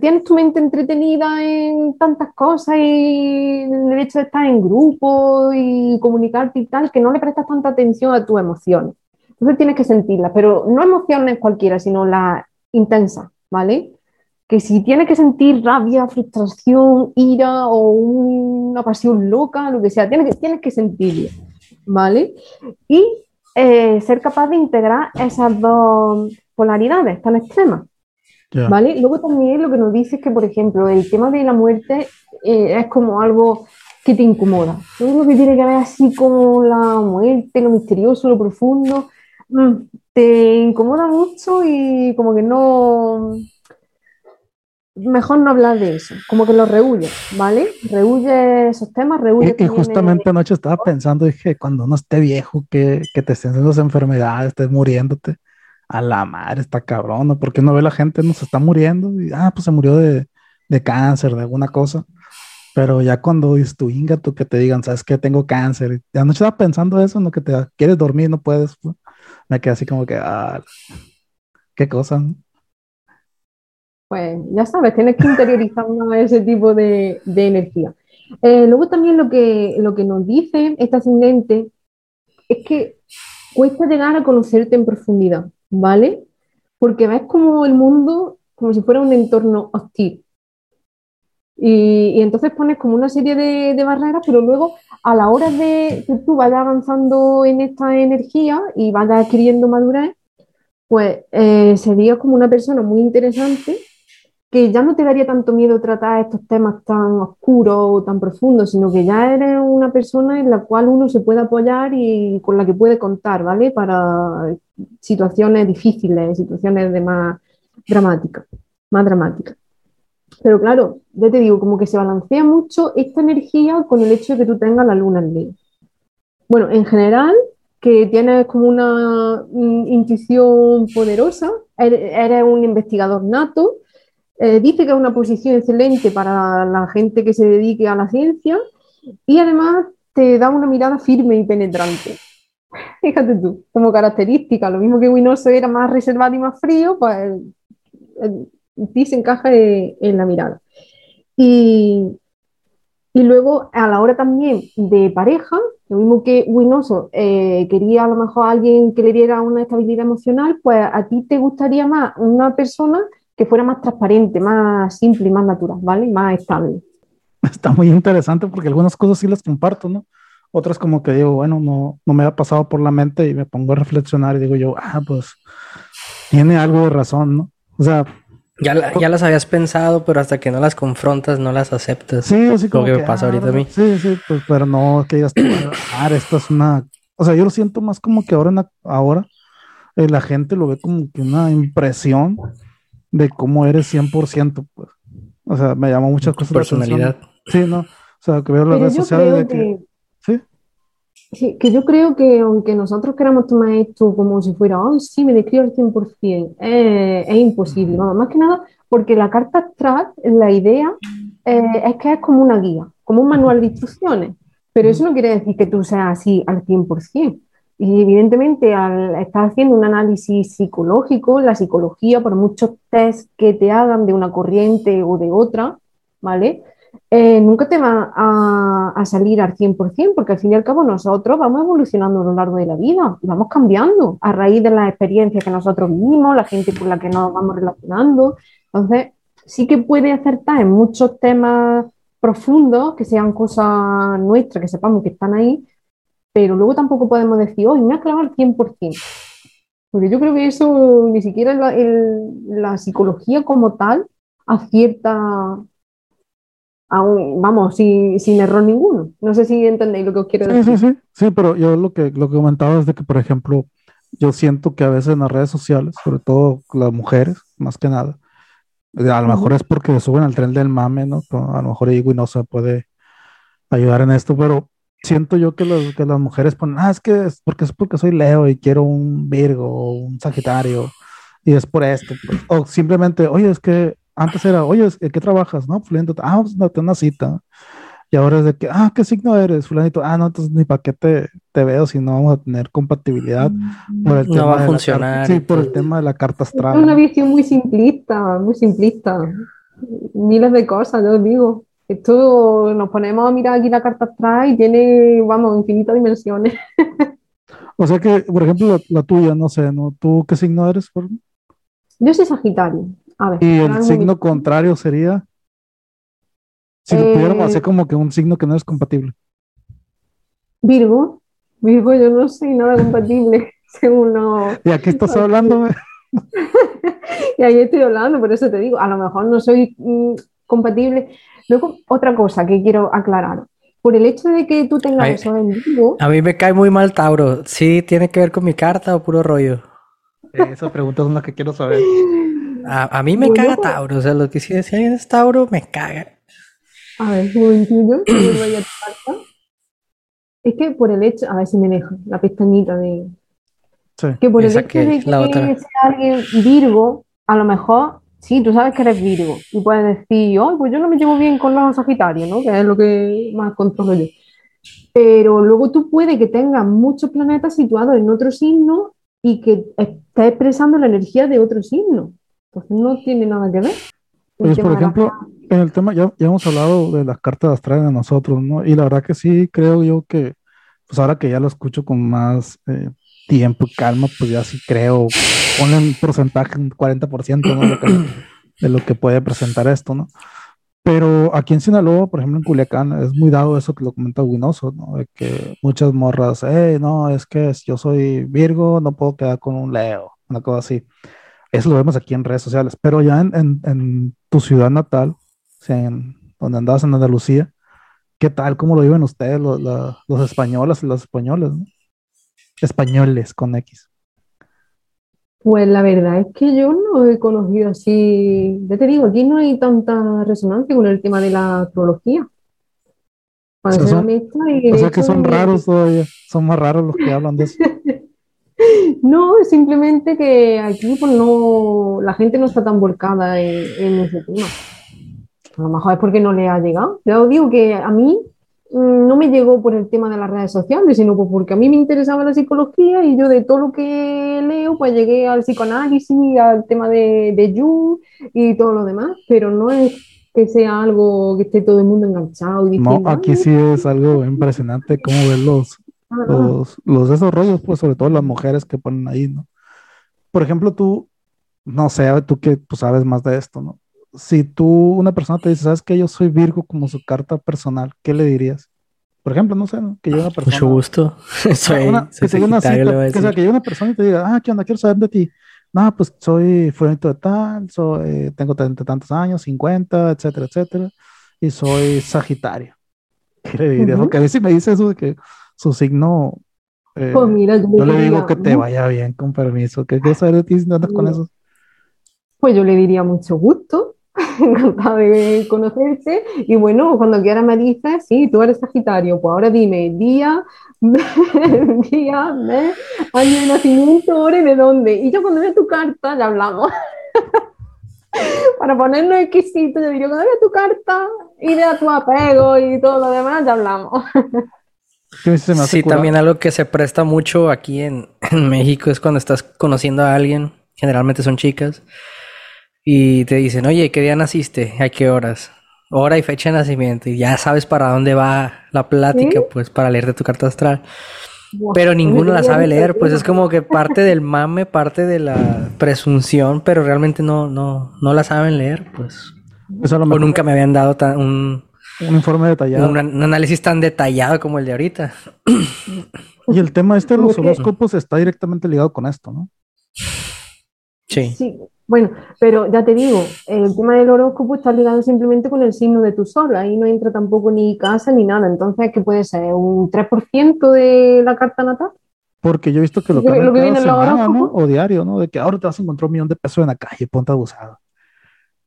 tienes tu mente entretenida en tantas cosas y el hecho de estar en grupo y comunicarte y tal, que no le prestas tanta atención a tus emociones. Entonces tienes que sentirlas, pero no emociones cualquiera, sino las intensas, ¿vale? Que si tienes que sentir rabia, frustración, ira o una pasión loca, lo que sea, tienes que, tienes que sentirlo, ¿vale? Y eh, ser capaz de integrar esas dos polaridades tan extremas. ¿Vale? Luego también lo que nos dice es que, por ejemplo, el tema de la muerte eh, es como algo que te incomoda. Todo lo que tiene que ver así como la muerte, lo misterioso, lo profundo, mm, te incomoda mucho y como que no... Mejor no hablar de eso, como que lo rehuye, ¿vale? Rehuye esos temas, rehuye... Y también justamente el- anoche estaba pensando, dije, cuando uno esté viejo, que, que te estén haciendo esas enfermedades, estés muriéndote, a la madre está cabrón, ¿no? Porque uno ve la gente, no se está muriendo, y ah, pues se murió de, de cáncer, de alguna cosa. Pero ya cuando dices tu inga, tú que te digan, ¿sabes qué? Tengo cáncer. Y anoche estaba pensando eso, ¿no? Que te quieres dormir, no puedes. Me quedé así como que, ah, qué cosa. ¿no? Pues ya sabes, tienes que interiorizar ese tipo de, energía. Eh, luego también lo que, lo que nos dice este ascendente es que cuesta llegar a conocerte en profundidad, ¿vale? Porque ves como el mundo como si fuera un entorno hostil. Y, entonces pones como una serie de, de barreras, pero luego a la hora de que tú vayas avanzando en esta energía y vayas adquiriendo madurez, pues eh, serías como una persona muy interesante que ya no te daría tanto miedo tratar estos temas tan oscuros o tan profundos, sino que ya eres una persona en la cual uno se puede apoyar y con la que puede contar, ¿vale? Para situaciones difíciles, situaciones de más dramáticas, más dramáticas. Pero claro, ya te digo, como que se balancea mucho esta energía con el hecho de que tú tengas la luna en Leo. Bueno, en general, que tienes como una mm, intuición poderosa, eres, un investigador nato, eh, dice que es una posición excelente para la gente que se dedique a la ciencia y además te da una mirada firme y penetrante. Fíjate tú, como característica, lo mismo que Winoso era más reservado y más frío, pues eh, ti se encaja en, en la mirada. Y, y luego a la hora también de pareja, lo mismo que Winoso eh, quería a lo mejor a alguien que le diera una estabilidad emocional, pues a ti te gustaría más una persona que fuera más transparente, más simple y más natural, ¿vale? Más estable. Está muy interesante porque algunas cosas sí las comparto, ¿no? Otras como que digo, bueno, no, no me ha pasado por la mente y me pongo a reflexionar y digo yo, ah, pues tiene algo de razón, ¿no? O sea, Ya, la- ya las habías pensado, pero hasta que no las confrontas, no las aceptas. sí, así Lo como que me que, pasa ah, ahorita a mí. Sí, sí, pues, pero no que digas ah, esto es una, o sea, yo lo siento más como que ahora, en la- ahora eh, la gente lo ve como que una impresión de cómo eres 100%, pues. O sea, me llama muchas cosas. Personalidad. Sí, ¿no? O sea, que veo las Pero redes sociales de que, que, sí, sí, que yo creo que aunque nosotros queramos tomar esto como si fuera, ay, sí, me describo al 100%, eh, es imposible, vamos, más que nada porque la carta astral, la idea eh, es que es como una guía, como un manual de instrucciones, pero eso no quiere decir que tú seas así al 100%. Y evidentemente al estar haciendo un análisis psicológico, la psicología, por muchos test que te hagan de una corriente o de otra, ¿vale? Eh, nunca te va a, salir al 100%, porque al fin y al cabo nosotros vamos evolucionando a lo largo de la vida y vamos cambiando a raíz de las experiencias que nosotros vivimos, la gente con la que nos vamos relacionando. Entonces, sí que puede acertar en muchos temas profundos, que sean cosas nuestras, que sepamos que están ahí, pero luego tampoco podemos decir, hoy me ha clavado al 100%. Porque yo creo que eso ni siquiera la, la psicología como tal acierta vamos, sin, sin, error ninguno. No sé si entendéis lo que os quiero decir. Sí, sí, sí, pero yo lo que, lo que comentaba es de que, por ejemplo, yo siento que a veces en las redes sociales, sobre todo las mujeres, más que nada, a lo mejor es porque suben al tren del mame, ¿no? A lo mejor y no se puede ayudar en esto, pero siento yo que, los, que las mujeres ponen, ah, es que es porque es porque soy Leo y quiero un Virgo o un Sagitario y es por esto. Pues. O simplemente, oye, es que antes era, oye, ¿qué trabajas? No, fulanito, ah, pues no, tengo una cita. Y ahora es de que, ah, ¿qué signo eres? Fulanito, ah, no, entonces ni para qué te, te, veo si no vamos a tener compatibilidad. Por el no tema va a funcionar. sí, por el tema de la carta astral. Es una visión muy simplista, muy simplista. Miles de cosas, yo os digo. Esto nos ponemos a mirar aquí la carta astral y tiene, vamos, infinitas dimensiones. o sea que, por ejemplo, la, tuya, no sé, ¿no? ¿Tú qué signo eres? Por... Yo soy Sagitario. y el signo contrario sería. Si lo pudiéramos hacer eh, como que un signo que no es compatible. Virgo. Virgo, yo no soy nada compatible, según no. ¿Y aquí estás hablando? y ahí estoy hablando, por eso te digo, a lo mejor no soy mm, compatible. Luego, otra cosa que quiero aclarar. Por el hecho de que tú tengas eso en vivo. A mí me cae muy mal Tauro. ¿Sí tiene que ver con mi carta o puro rollo? Eh, esas preguntas son las que quiero saber. A, mí me caga Tauro. O sea, lo que si, si alguien es Tauro, me caga. A ver, un momentillo. es que por el hecho. A ver si me deja la pestañita de. Sí. Que por el hecho de que sea alguien Virgo, a lo mejor sí, tú sabes que eres Virgo y puedes decir, oh, pues yo no me llevo bien con los Sagitarios, ¿no? Que es lo que más controlo yo. Pero luego tú puedes que tengas muchos planetas situados en otro signo y que estés expresando la energía de otro signo. Entonces no tiene nada que ver. Pues, por ejemplo, en el tema, ya, ya hemos hablado de las cartas astrales de nosotros, ¿no? Y la verdad que sí, creo yo que, pues ahora que ya lo escucho con más eh, tiempo y calma, pues ya sí creo ponle un porcentaje, un 40% ¿no? de, lo que, de lo que puede presentar esto, ¿no? Pero aquí en Sinaloa, por ejemplo, en Culiacán, es muy dado eso que lo comenta Winoso, ¿no? De que muchas morras, hey, no, es que yo soy Virgo, no puedo quedar con un Leo, una cosa así. Eso lo vemos aquí en redes sociales, pero ya en, en, en tu ciudad natal, en, donde andabas en Andalucía, ¿qué tal? ¿Cómo lo viven ustedes, los, los españoles y los españoles? ¿no? Españoles con X. Pues la verdad es que yo no he conocido así, ya te digo, aquí no hay tanta resonancia con el tema de la astrología. O sea, son, o sea que son raros todavía, son más raros los que hablan de eso. no, es simplemente que aquí pues no, la gente no está tan volcada en, en ese tema. A lo mejor es porque no le ha llegado. Yo digo que a mí no me llegó por el tema de las redes sociales, sino pues porque a mí me interesaba la psicología y yo de todo lo que leo, pues llegué al psicoanálisis, al tema de, de Jung y todo lo demás, pero no es que sea algo que esté todo el mundo enganchado. Y no, aquí sí es algo impresionante cómo ver los, los, los desarrollos, pues sobre todo las mujeres que ponen ahí, ¿no? Por ejemplo, tú, no sé, tú que tú sabes más de esto, ¿no? Si tú, una persona te dice, ¿sabes que Yo soy Virgo como su carta personal, ¿qué le dirías? Por ejemplo, no sé, que llegue una persona. Mucho gusto. soy, una, que, sea, que, llegue una persona y te diga, ah, ¿qué onda? Quiero saber de ti. No, pues soy fulanito de tal, soy, tengo tantos años, 50, etcétera, etcétera, y soy Sagitario. ¿Qué le dirías? Porque a veces me dice eso de que su signo. Eh, pues mira, yo, le digo que te vaya bien, con permiso. ¿Qué quieres saber de ti si andas con eso? Pues yo le diría mucho gusto encantada de conocerte. Y bueno, cuando quiera me dices, sí, tú eres Sagitario, pues ahora dime día, día, mes, año de nacimiento, hora y de dónde. Y yo cuando vea tu carta ya hablamos. para ponernos exquisito, yo diría, cuando veas tu carta y vea tu apego y todo lo demás, ya hablamos. Sí, también algo que se presta mucho aquí en, México es cuando estás conociendo a alguien, generalmente son chicas, y te dicen, oye, ¿qué día naciste? ¿A qué horas? Hora y fecha de nacimiento, y ya sabes para dónde va la plática, pues para leerte tu carta astral. Pero ninguno la sabe leer, pues es como que parte del mame, parte de la presunción, pero realmente no, no, no la saben leer, pues. o nunca me habían dado un, un informe detallado. Un, análisis tan detallado como el de ahorita. Y el tema este de los horóscopos está directamente ligado con esto, ¿no? Sí. Sí, bueno, pero ya te digo, el tema del horóscopo está ligado simplemente con el signo de tu sol, ahí no entra tampoco ni casa ni nada, entonces, ¿qué puede ser? ¿Un 3% de la carta natal? Porque yo he visto que lo, que, lo que viene semana, ¿no? O diario, ¿no? De que ahora te vas a encontrar un millón de pesos en la calle, ponte abusado.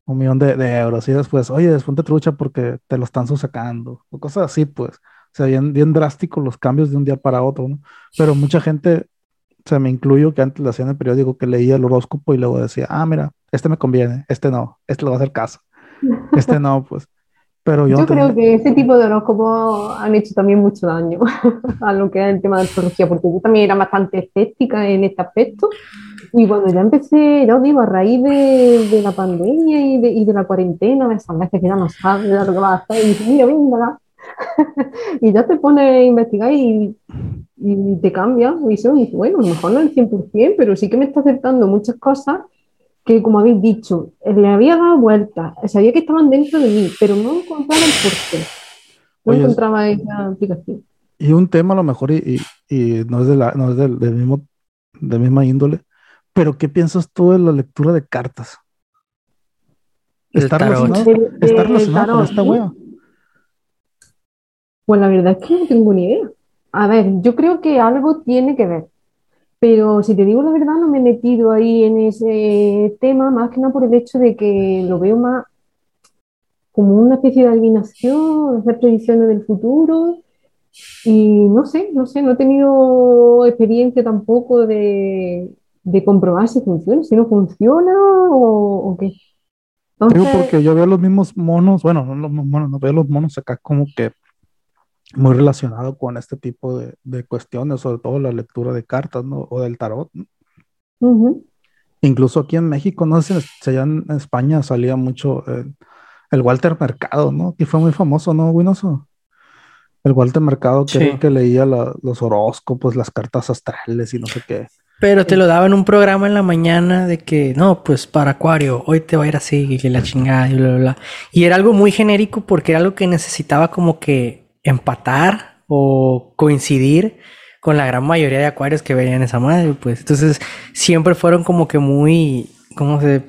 Un millón de, euros. Y después, oye, después te trucha porque te lo están sacando. O cosas así, pues. O sea, bien, bien drásticos los cambios de un día para otro, ¿no? Pero mucha gente o sea, me incluyo que antes lo hacía en el periódico que leía el horóscopo y luego decía, ah, mira, este me conviene, este no, este le va a hacer caso, este no, pues. Pero yo, yo creo que ese tipo de horóscopos han hecho también mucho daño a lo que es el tema de astrología, porque yo también era bastante escéptica en este aspecto. Y cuando ya empecé, ya os digo, a raíz de, de la pandemia y de, y de, la cuarentena, me sabes que ya no sabes lo que vas a hacer, y dices, mira, venga, y ya te pones a investigar y y te cambia visión y bueno, a lo mejor no el 100%, pero sí que me está aceptando muchas cosas que, como habéis dicho, le había dado vueltas, sabía que estaban dentro de mí, pero no encontraba el porqué. No encontraba esa aplicación. Y un tema a lo mejor, y, y, no es, de la, no es del, mismo, de misma índole, pero ¿qué piensas tú de la lectura de cartas? ¿Está relacionado, ¿Está relacionado con esta wea? Pues la verdad es que no tengo ni idea. A ver, yo creo que algo tiene que ver, pero si te digo la verdad, no me he metido ahí en ese tema, más que nada por el hecho de que lo veo más como una especie de adivinación, hacer predicciones del futuro, y no sé, no sé, no he tenido experiencia tampoco de, comprobar si funciona, si no funciona o, qué. Digo porque yo veo los mismos monos, bueno, no los monos, no veo los monos acá como que muy relacionado con este tipo de, cuestiones, sobre todo la lectura de cartas, ¿no? O del tarot. Incluso aquí en México, no sé si allá en España salía mucho el Walter Mercado, ¿no? Que fue muy famoso, ¿no, Winoso? El Walter Mercado que, que leía los horóscopos, las cartas astrales y no sé qué. Pero te lo daba en un programa en la mañana de que, no, pues para Acuario, hoy te va a ir así, y la chingada, y bla, bla, bla. Y era algo muy genérico porque era algo que necesitaba como que empatar o coincidir con la gran mayoría de acuarios que veían esa madre, pues. Entonces, siempre fueron como que muy, ¿cómo se?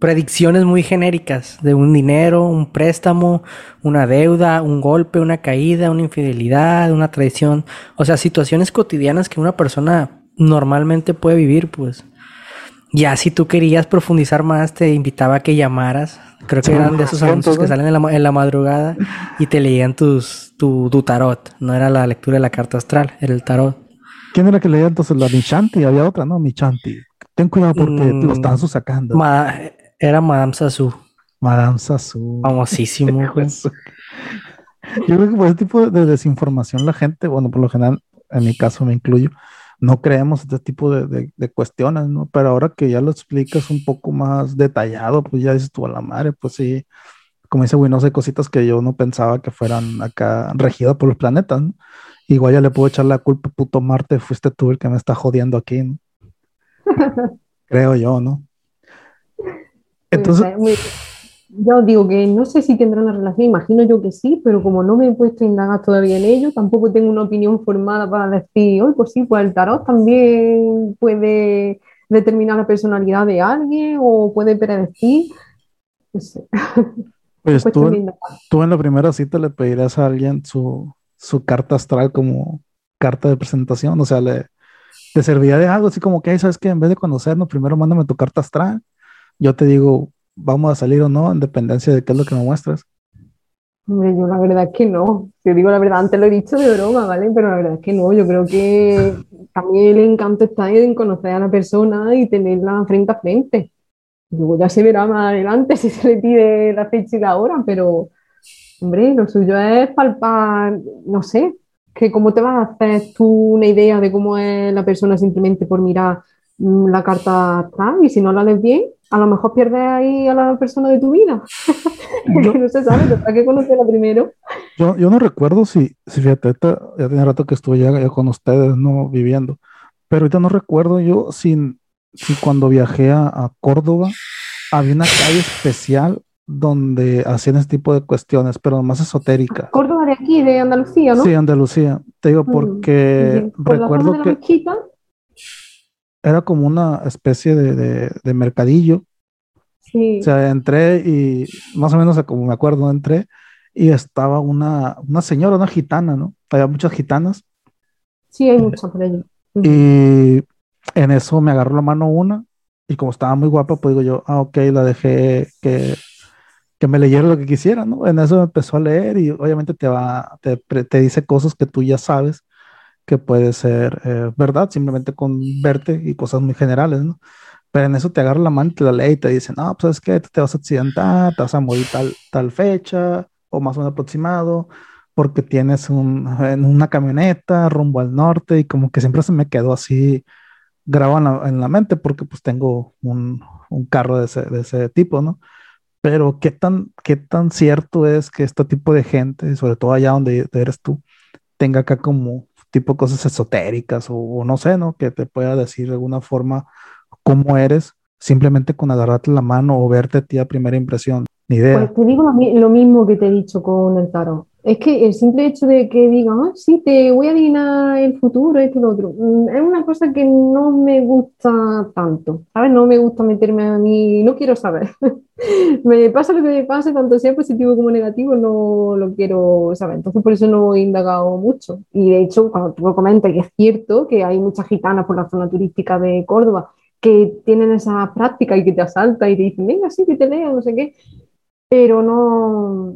Predicciones muy genéricas de un dinero, un préstamo, una deuda, un golpe, una caída, una infidelidad, una traición. O sea, situaciones cotidianas que una persona normalmente puede vivir, pues. Ya si tú querías profundizar más, te invitaba a que llamaras. Creo que eran de esos anuncios que salen en la, madrugada y te leían tus, tu, tarot. No era la lectura de la carta astral, era el tarot. ¿Quién era que leía entonces la Michanti? Había otra, ¿no? Michanti. Ten cuidado porque lo están sacando. era Madame Sassou. Madame Sassou. Famosísimo. Yo creo que por ese tipo de desinformación la gente, bueno, por lo general, en mi caso me incluyo, no creemos este tipo de, cuestiones, ¿no? Pero ahora que ya lo explicas un poco más detallado, pues ya dices tú a la madre, pues sí, como dice no hay cositas que yo no pensaba que fueran acá regidas por los planetas, ¿no? Igual ya le puedo echar la culpa, puto Marte, fuiste tú el que me está jodiendo aquí, ¿no? Creo yo, ¿no? Entonces ya digo que no sé si tendrán una relación, imagino yo que sí, pero como no me he puesto a indagar todavía en ello, tampoco tengo una opinión formada para decir, hoy pues sí, pues el tarot también puede determinar la personalidad de alguien o puede predecir. No sé. Pues tú, tú, en la primera cita le pedirás a alguien su, su carta astral como carta de presentación, o sea, le, te serviría de algo así como que, ¿sabes que En vez de conocernos, primero mándame tu carta astral. Yo te digo, vamos a salir o no, en dependencia de qué es lo que me muestras. Hombre, yo la verdad es que no. Te digo la verdad, antes lo he dicho de broma, ¿vale? Pero la verdad es que no. Yo creo que también el encanto está en conocer a la persona y tenerla frente a frente. Luego ya se verá más adelante si se le pide la fecha y la hora, pero, hombre, lo suyo es palpar, no sé, que cómo te vas a hacer tú una idea de cómo es la persona simplemente por mirar la carta atrás y si no la lees bien, a lo mejor pierdes ahí a la persona de tu vida. Porque no se sabe, ¿para que conocerla primero? Yo, yo no recuerdo si, si fíjate, ya tiene rato que estuve ya, con ustedes, no viviendo, pero ahorita no recuerdo yo si, si cuando viajé a, Córdoba había una calle especial donde hacían ese tipo de cuestiones, pero más esotéricas. Córdoba de aquí, de Andalucía, ¿no? Sí, Andalucía. Te digo mm, porque recuerdo que era como una especie de, mercadillo. Sí. O sea, entré y más o menos como me acuerdo, entré y estaba una, una señora, una gitana, ¿no? Había muchas gitanas. Sí, hay muchas por allí. Y en eso me agarró la mano una y como estaba muy guapa, pues digo yo, ah, ok, la dejé que, que me leyera lo que quisiera, ¿no? En eso me empezó a leer y obviamente te va, te, te dice cosas que tú ya sabes que puede ser eh, verdad, simplemente con verte y cosas muy generales, ¿no? Pero en eso te agarra la te la lee y te dice, no, pues es que te vas a accidentar, te vas a morir tal, tal fecha o más o menos aproximado, porque tienes un, en una camioneta rumbo al norte y como que siempre se me quedó así grabado en la, mente porque pues tengo un, un carro de ese, de ese tipo, ¿no? Pero qué tan, qué tan cierto es que este tipo de gente, sobre todo allá donde eres tú, tenga acá como tipo cosas esotéricas o, no sé, ¿no? Que te pueda decir de alguna forma cómo eres, simplemente con agarrarte la mano o verte a ti a primera impresión. Ni idea. Pues te digo lo, mismo que te he dicho con el tarot. Es que el simple hecho de que digan, ah, sí, te voy a adivinar el futuro, esto y lo otro, mm, es una cosa que no me gusta tanto, ¿sabes? No me gusta meterme a mí, no quiero saber. me pasa lo que me pase, tanto sea positivo como negativo, no lo quiero saber. Entonces, por eso no he indagado mucho. Y de hecho, cuando tú lo comentas, que es cierto que hay muchas gitanas por la zona turística de Córdoba que tienen esa práctica y que te asaltan y te dicen, venga, sí, que te lean, no sé qué, pero no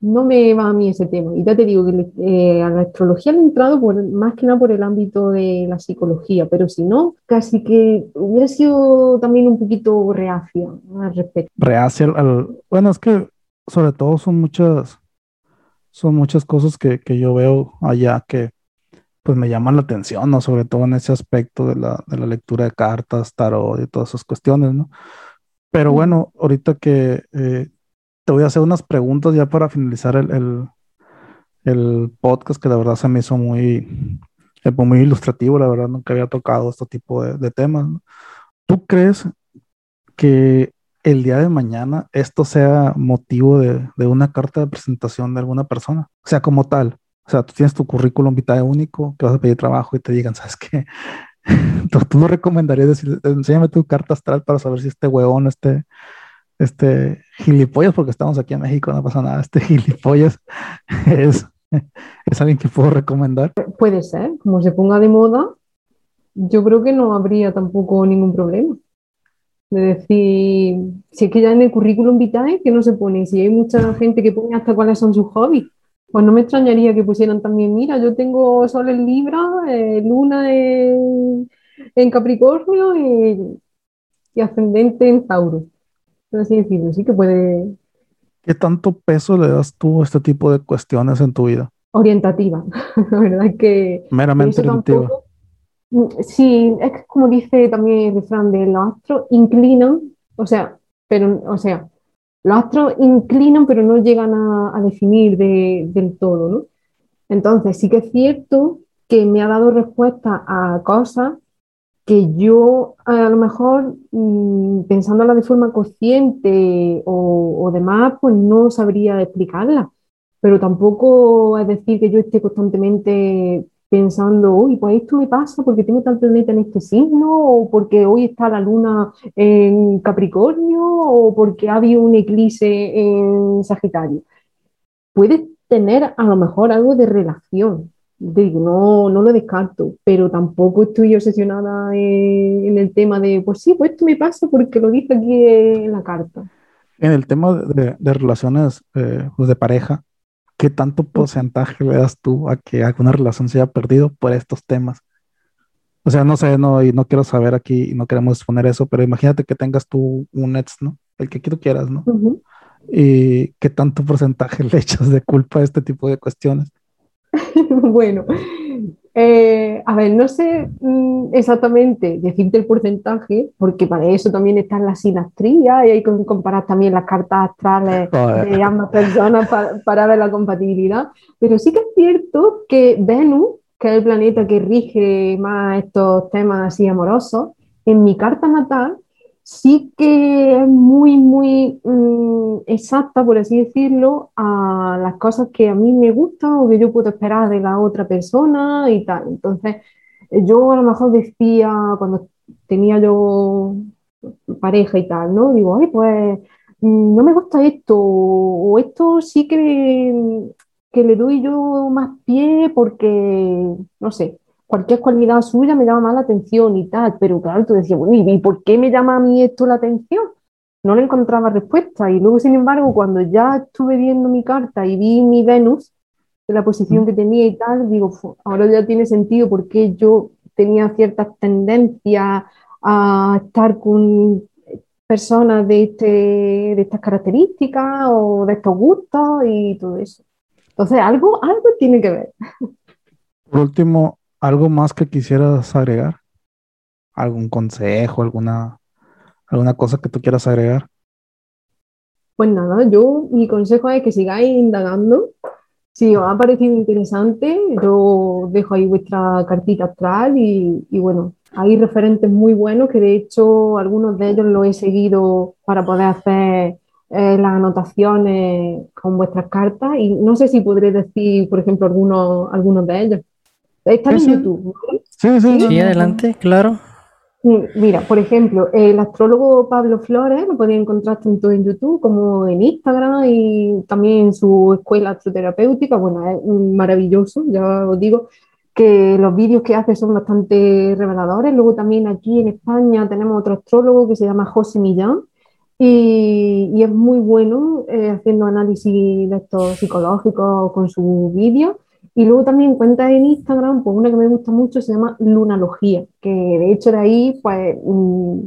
no me va a mí ese tema. Y ya te digo que eh, a la astrología le he entrado por, más que nada por el ámbito de la psicología, pero si no, casi que hubiera sido también un poquito reacia al respecto. Reacia al, bueno, es que sobre todo son muchas, son muchas cosas que, yo veo allá que pues me llaman la atención, ¿no? Sobre todo en ese aspecto de la, de la lectura de cartas, tarot y todas esas cuestiones, ¿no? Pero bueno, ahorita que eh, te voy a hacer unas preguntas ya para finalizar el, podcast, que la verdad se me hizo muy, eh, pues, muy ilustrativo, la verdad nunca había tocado este tipo de, temas. ¿Tú crees que el día de mañana esto sea motivo de, una carta de presentación de alguna persona? O sea, como tal. O sea, tú tienes tu currículum vitae único, que vas a pedir trabajo y te digan, ¿sabes qué? tú, tú no recomendarías decir, enséñame tu carta astral para saber si este huevón, este, este gilipollas, porque estamos aquí en México, no pasa nada, este gilipollas es, alguien que puedo recomendar. Puede ser, como se ponga de moda, yo creo que no habría tampoco ningún problema. De decir, si es que ya en el currículum vitae, que no se pone, si hay mucha gente que pone hasta cuáles son sus hobbies, pues no me extrañaría que pusieran también, mira, yo tengo sol en Libra, eh, luna en, Capricornio y, y ascendente en Tauro así decirlo, sí que puede... ¿Qué tanto peso le das tú a este tipo de cuestiones en tu vida? Orientativa, la verdad es que... Meramente orientativa. Mm, sí, es como dice también el refrán de los astros inclinan, o sea, pero, o sea, los astros inclinan pero no llegan a, definir del todo, ¿no? Entonces sí que es cierto que me ha dado respuesta a cosas que yo a lo mejor mm, pensándola de forma consciente o, demás, pues no sabría explicarla. Pero tampoco es decir que yo esté constantemente pensando, uy, pues esto me pasa porque tengo tal planeta en este signo, o porque hoy está la luna en Capricornio, o porque ha habido un eclipse en Sagitario. Puede tener a lo mejor algo de relación, digo, no, no lo descarto, pero tampoco estoy obsesionada en, el tema de, pues sí, pues esto me pasa porque lo dice aquí en la carta. En el tema de, relaciones eh, pues de pareja, ¿qué tanto porcentaje le das tú a que alguna relación se haya perdido por estos temas? O sea, no sé, no, y no quiero saber aquí, y no queremos exponer eso, pero imagínate que tengas tú un ex, ¿no? El que tú quieras, ¿no? Y qué tanto porcentaje le echas de culpa a este tipo de cuestiones. bueno, eh, a ver, no sé mm, exactamente decirte el porcentaje, porque para eso también están las sinastrías y hay que comparar también las cartas astrales de ambas personas para ver la compatibilidad. Pero sí que es cierto que Venus que es el planeta que rige más estos temas así amorosos, en mi carta natal sí que es muy, muy mm, exacta, por así decirlo, a las cosas que a mí me gustan o que yo puedo esperar de la otra persona y tal. Entonces, yo a lo mejor decía, cuando tenía yo pareja y tal, ¿no? Digo, ay, pues mm, no me gusta esto, o esto sí que que le doy yo más pie porque, no sé, cualquier cualidad suya me llama más la atención y tal, pero claro, tú decías, bueno, ¿y por qué me llama a mí esto la atención? No le encontraba respuesta y luego, sin embargo, cuando ya estuve viendo mi carta y vi mi Venus, de la posición que tenía y tal, digo, ahora ya tiene sentido porque yo tenía ciertas tendencias a estar con personas de, este, de estas características o de estos gustos y todo eso. Entonces, algo, algo tiene que ver. Por último, ¿algo más que quisieras agregar? ¿Algún consejo, alguna, alguna cosa que tú quieras agregar? Pues nada, yo mi consejo es que sigáis indagando. Si os ha parecido interesante, yo dejo ahí vuestra cartita astral y, bueno, hay referentes muy buenos que de hecho algunos de ellos los he seguido para poder hacer eh, las anotaciones con vuestras cartas y no sé si podré decir, por ejemplo, algunos, algunos de ellos. Están en YouTube. Sí, sí, sí, adelante, claro. Mira, por ejemplo, el astrólogo Pablo Flores lo podéis encontrar tanto en YouTube como en Instagram y también en su escuela astroterapéutica. Bueno, es maravilloso, ya os digo que los vídeos que hace son bastante reveladores. Luego también aquí en España tenemos otro astrólogo que se llama José Millán, y, es muy bueno eh, haciendo análisis de estos psicológicos con su vídeo. Y luego también cuenta en Instagram, pues una que me gusta mucho se llama Lunalogía, que de hecho de ahí pues mm,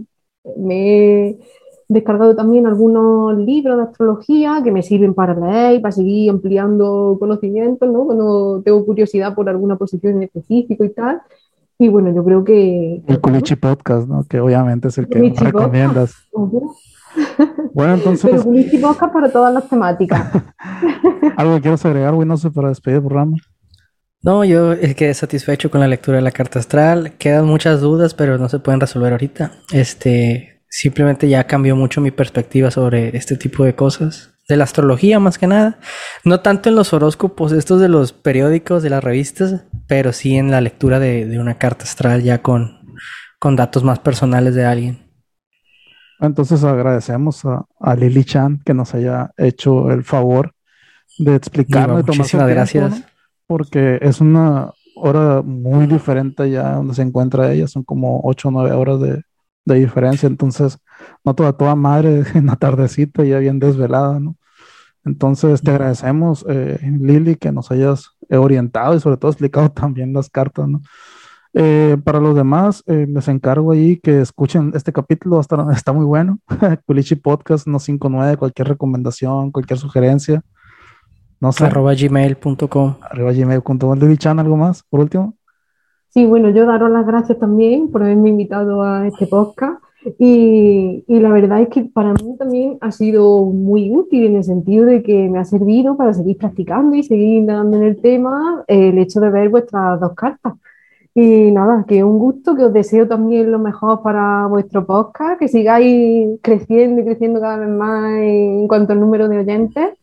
me he descargado también algunos libros de astrología que me sirven para leer y para seguir ampliando conocimientos, ¿no? Cuando tengo curiosidad por alguna posición en específico y tal. Y bueno, yo creo que... El Culichi Podcast, ¿no? Que obviamente es el que recomiendas. Bueno, entonces. Pero buenísimo para todas las temáticas. ¿Algo que quieras agregar, güey? No sé, para despedir el programa. No, yo quedé satisfecho con la lectura de la carta astral. Quedan muchas dudas, pero no se pueden resolver ahorita. Este, simplemente ya cambió mucho mi perspectiva sobre este tipo de cosas. De la astrología, más que nada. No tanto en los horóscopos, estos de los periódicos, de las revistas, pero sí en la lectura de, de una carta astral ya con, con datos más personales de alguien. Entonces agradecemos a, Lili Chan que nos haya hecho el favor de explicarnos. Muchísimas gracias. Porque es una hora muy diferente ya donde se encuentra ella, son como 8 o 9 horas de, diferencia, entonces no toda, toda madre en la tardecita ya bien desvelada, ¿no? Entonces te agradecemos, eh, Lili, que nos hayas orientado y sobre todo explicado también las cartas, ¿no? Eh, para los demás, eh, les encargo ahí que escuchen este capítulo, hasta, está muy bueno. Culichi Podcast no 59, cualquier recomendación, cualquier sugerencia. No sé. Arroba gmail.com. Arroba gmail.com. Chan, ¿algo más por último? Sí, bueno, yo daros las gracias también por haberme invitado a este podcast. Y, y, la verdad es que para mí también ha sido muy útil en el sentido de que me ha servido para seguir practicando y seguir dando en el tema el hecho de ver vuestras dos cartas. Y nada, que un gusto, que os deseo también lo mejor para vuestro podcast, que sigáis creciendo y creciendo cada vez más en cuanto al número de oyentes.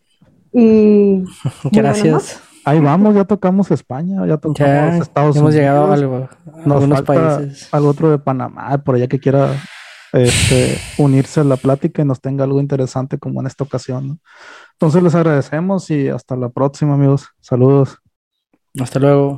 Y gracias. Ahí vamos, ya tocamos España, ya tocamos Estados hemos Unidos. Hemos llegado a, algo, algunos países. Al otro de Panamá, por allá que quiera este, unirse a la plática y nos tenga algo interesante como en esta ocasión. Entonces les agradecemos y hasta la próxima, amigos. Saludos. Hasta luego.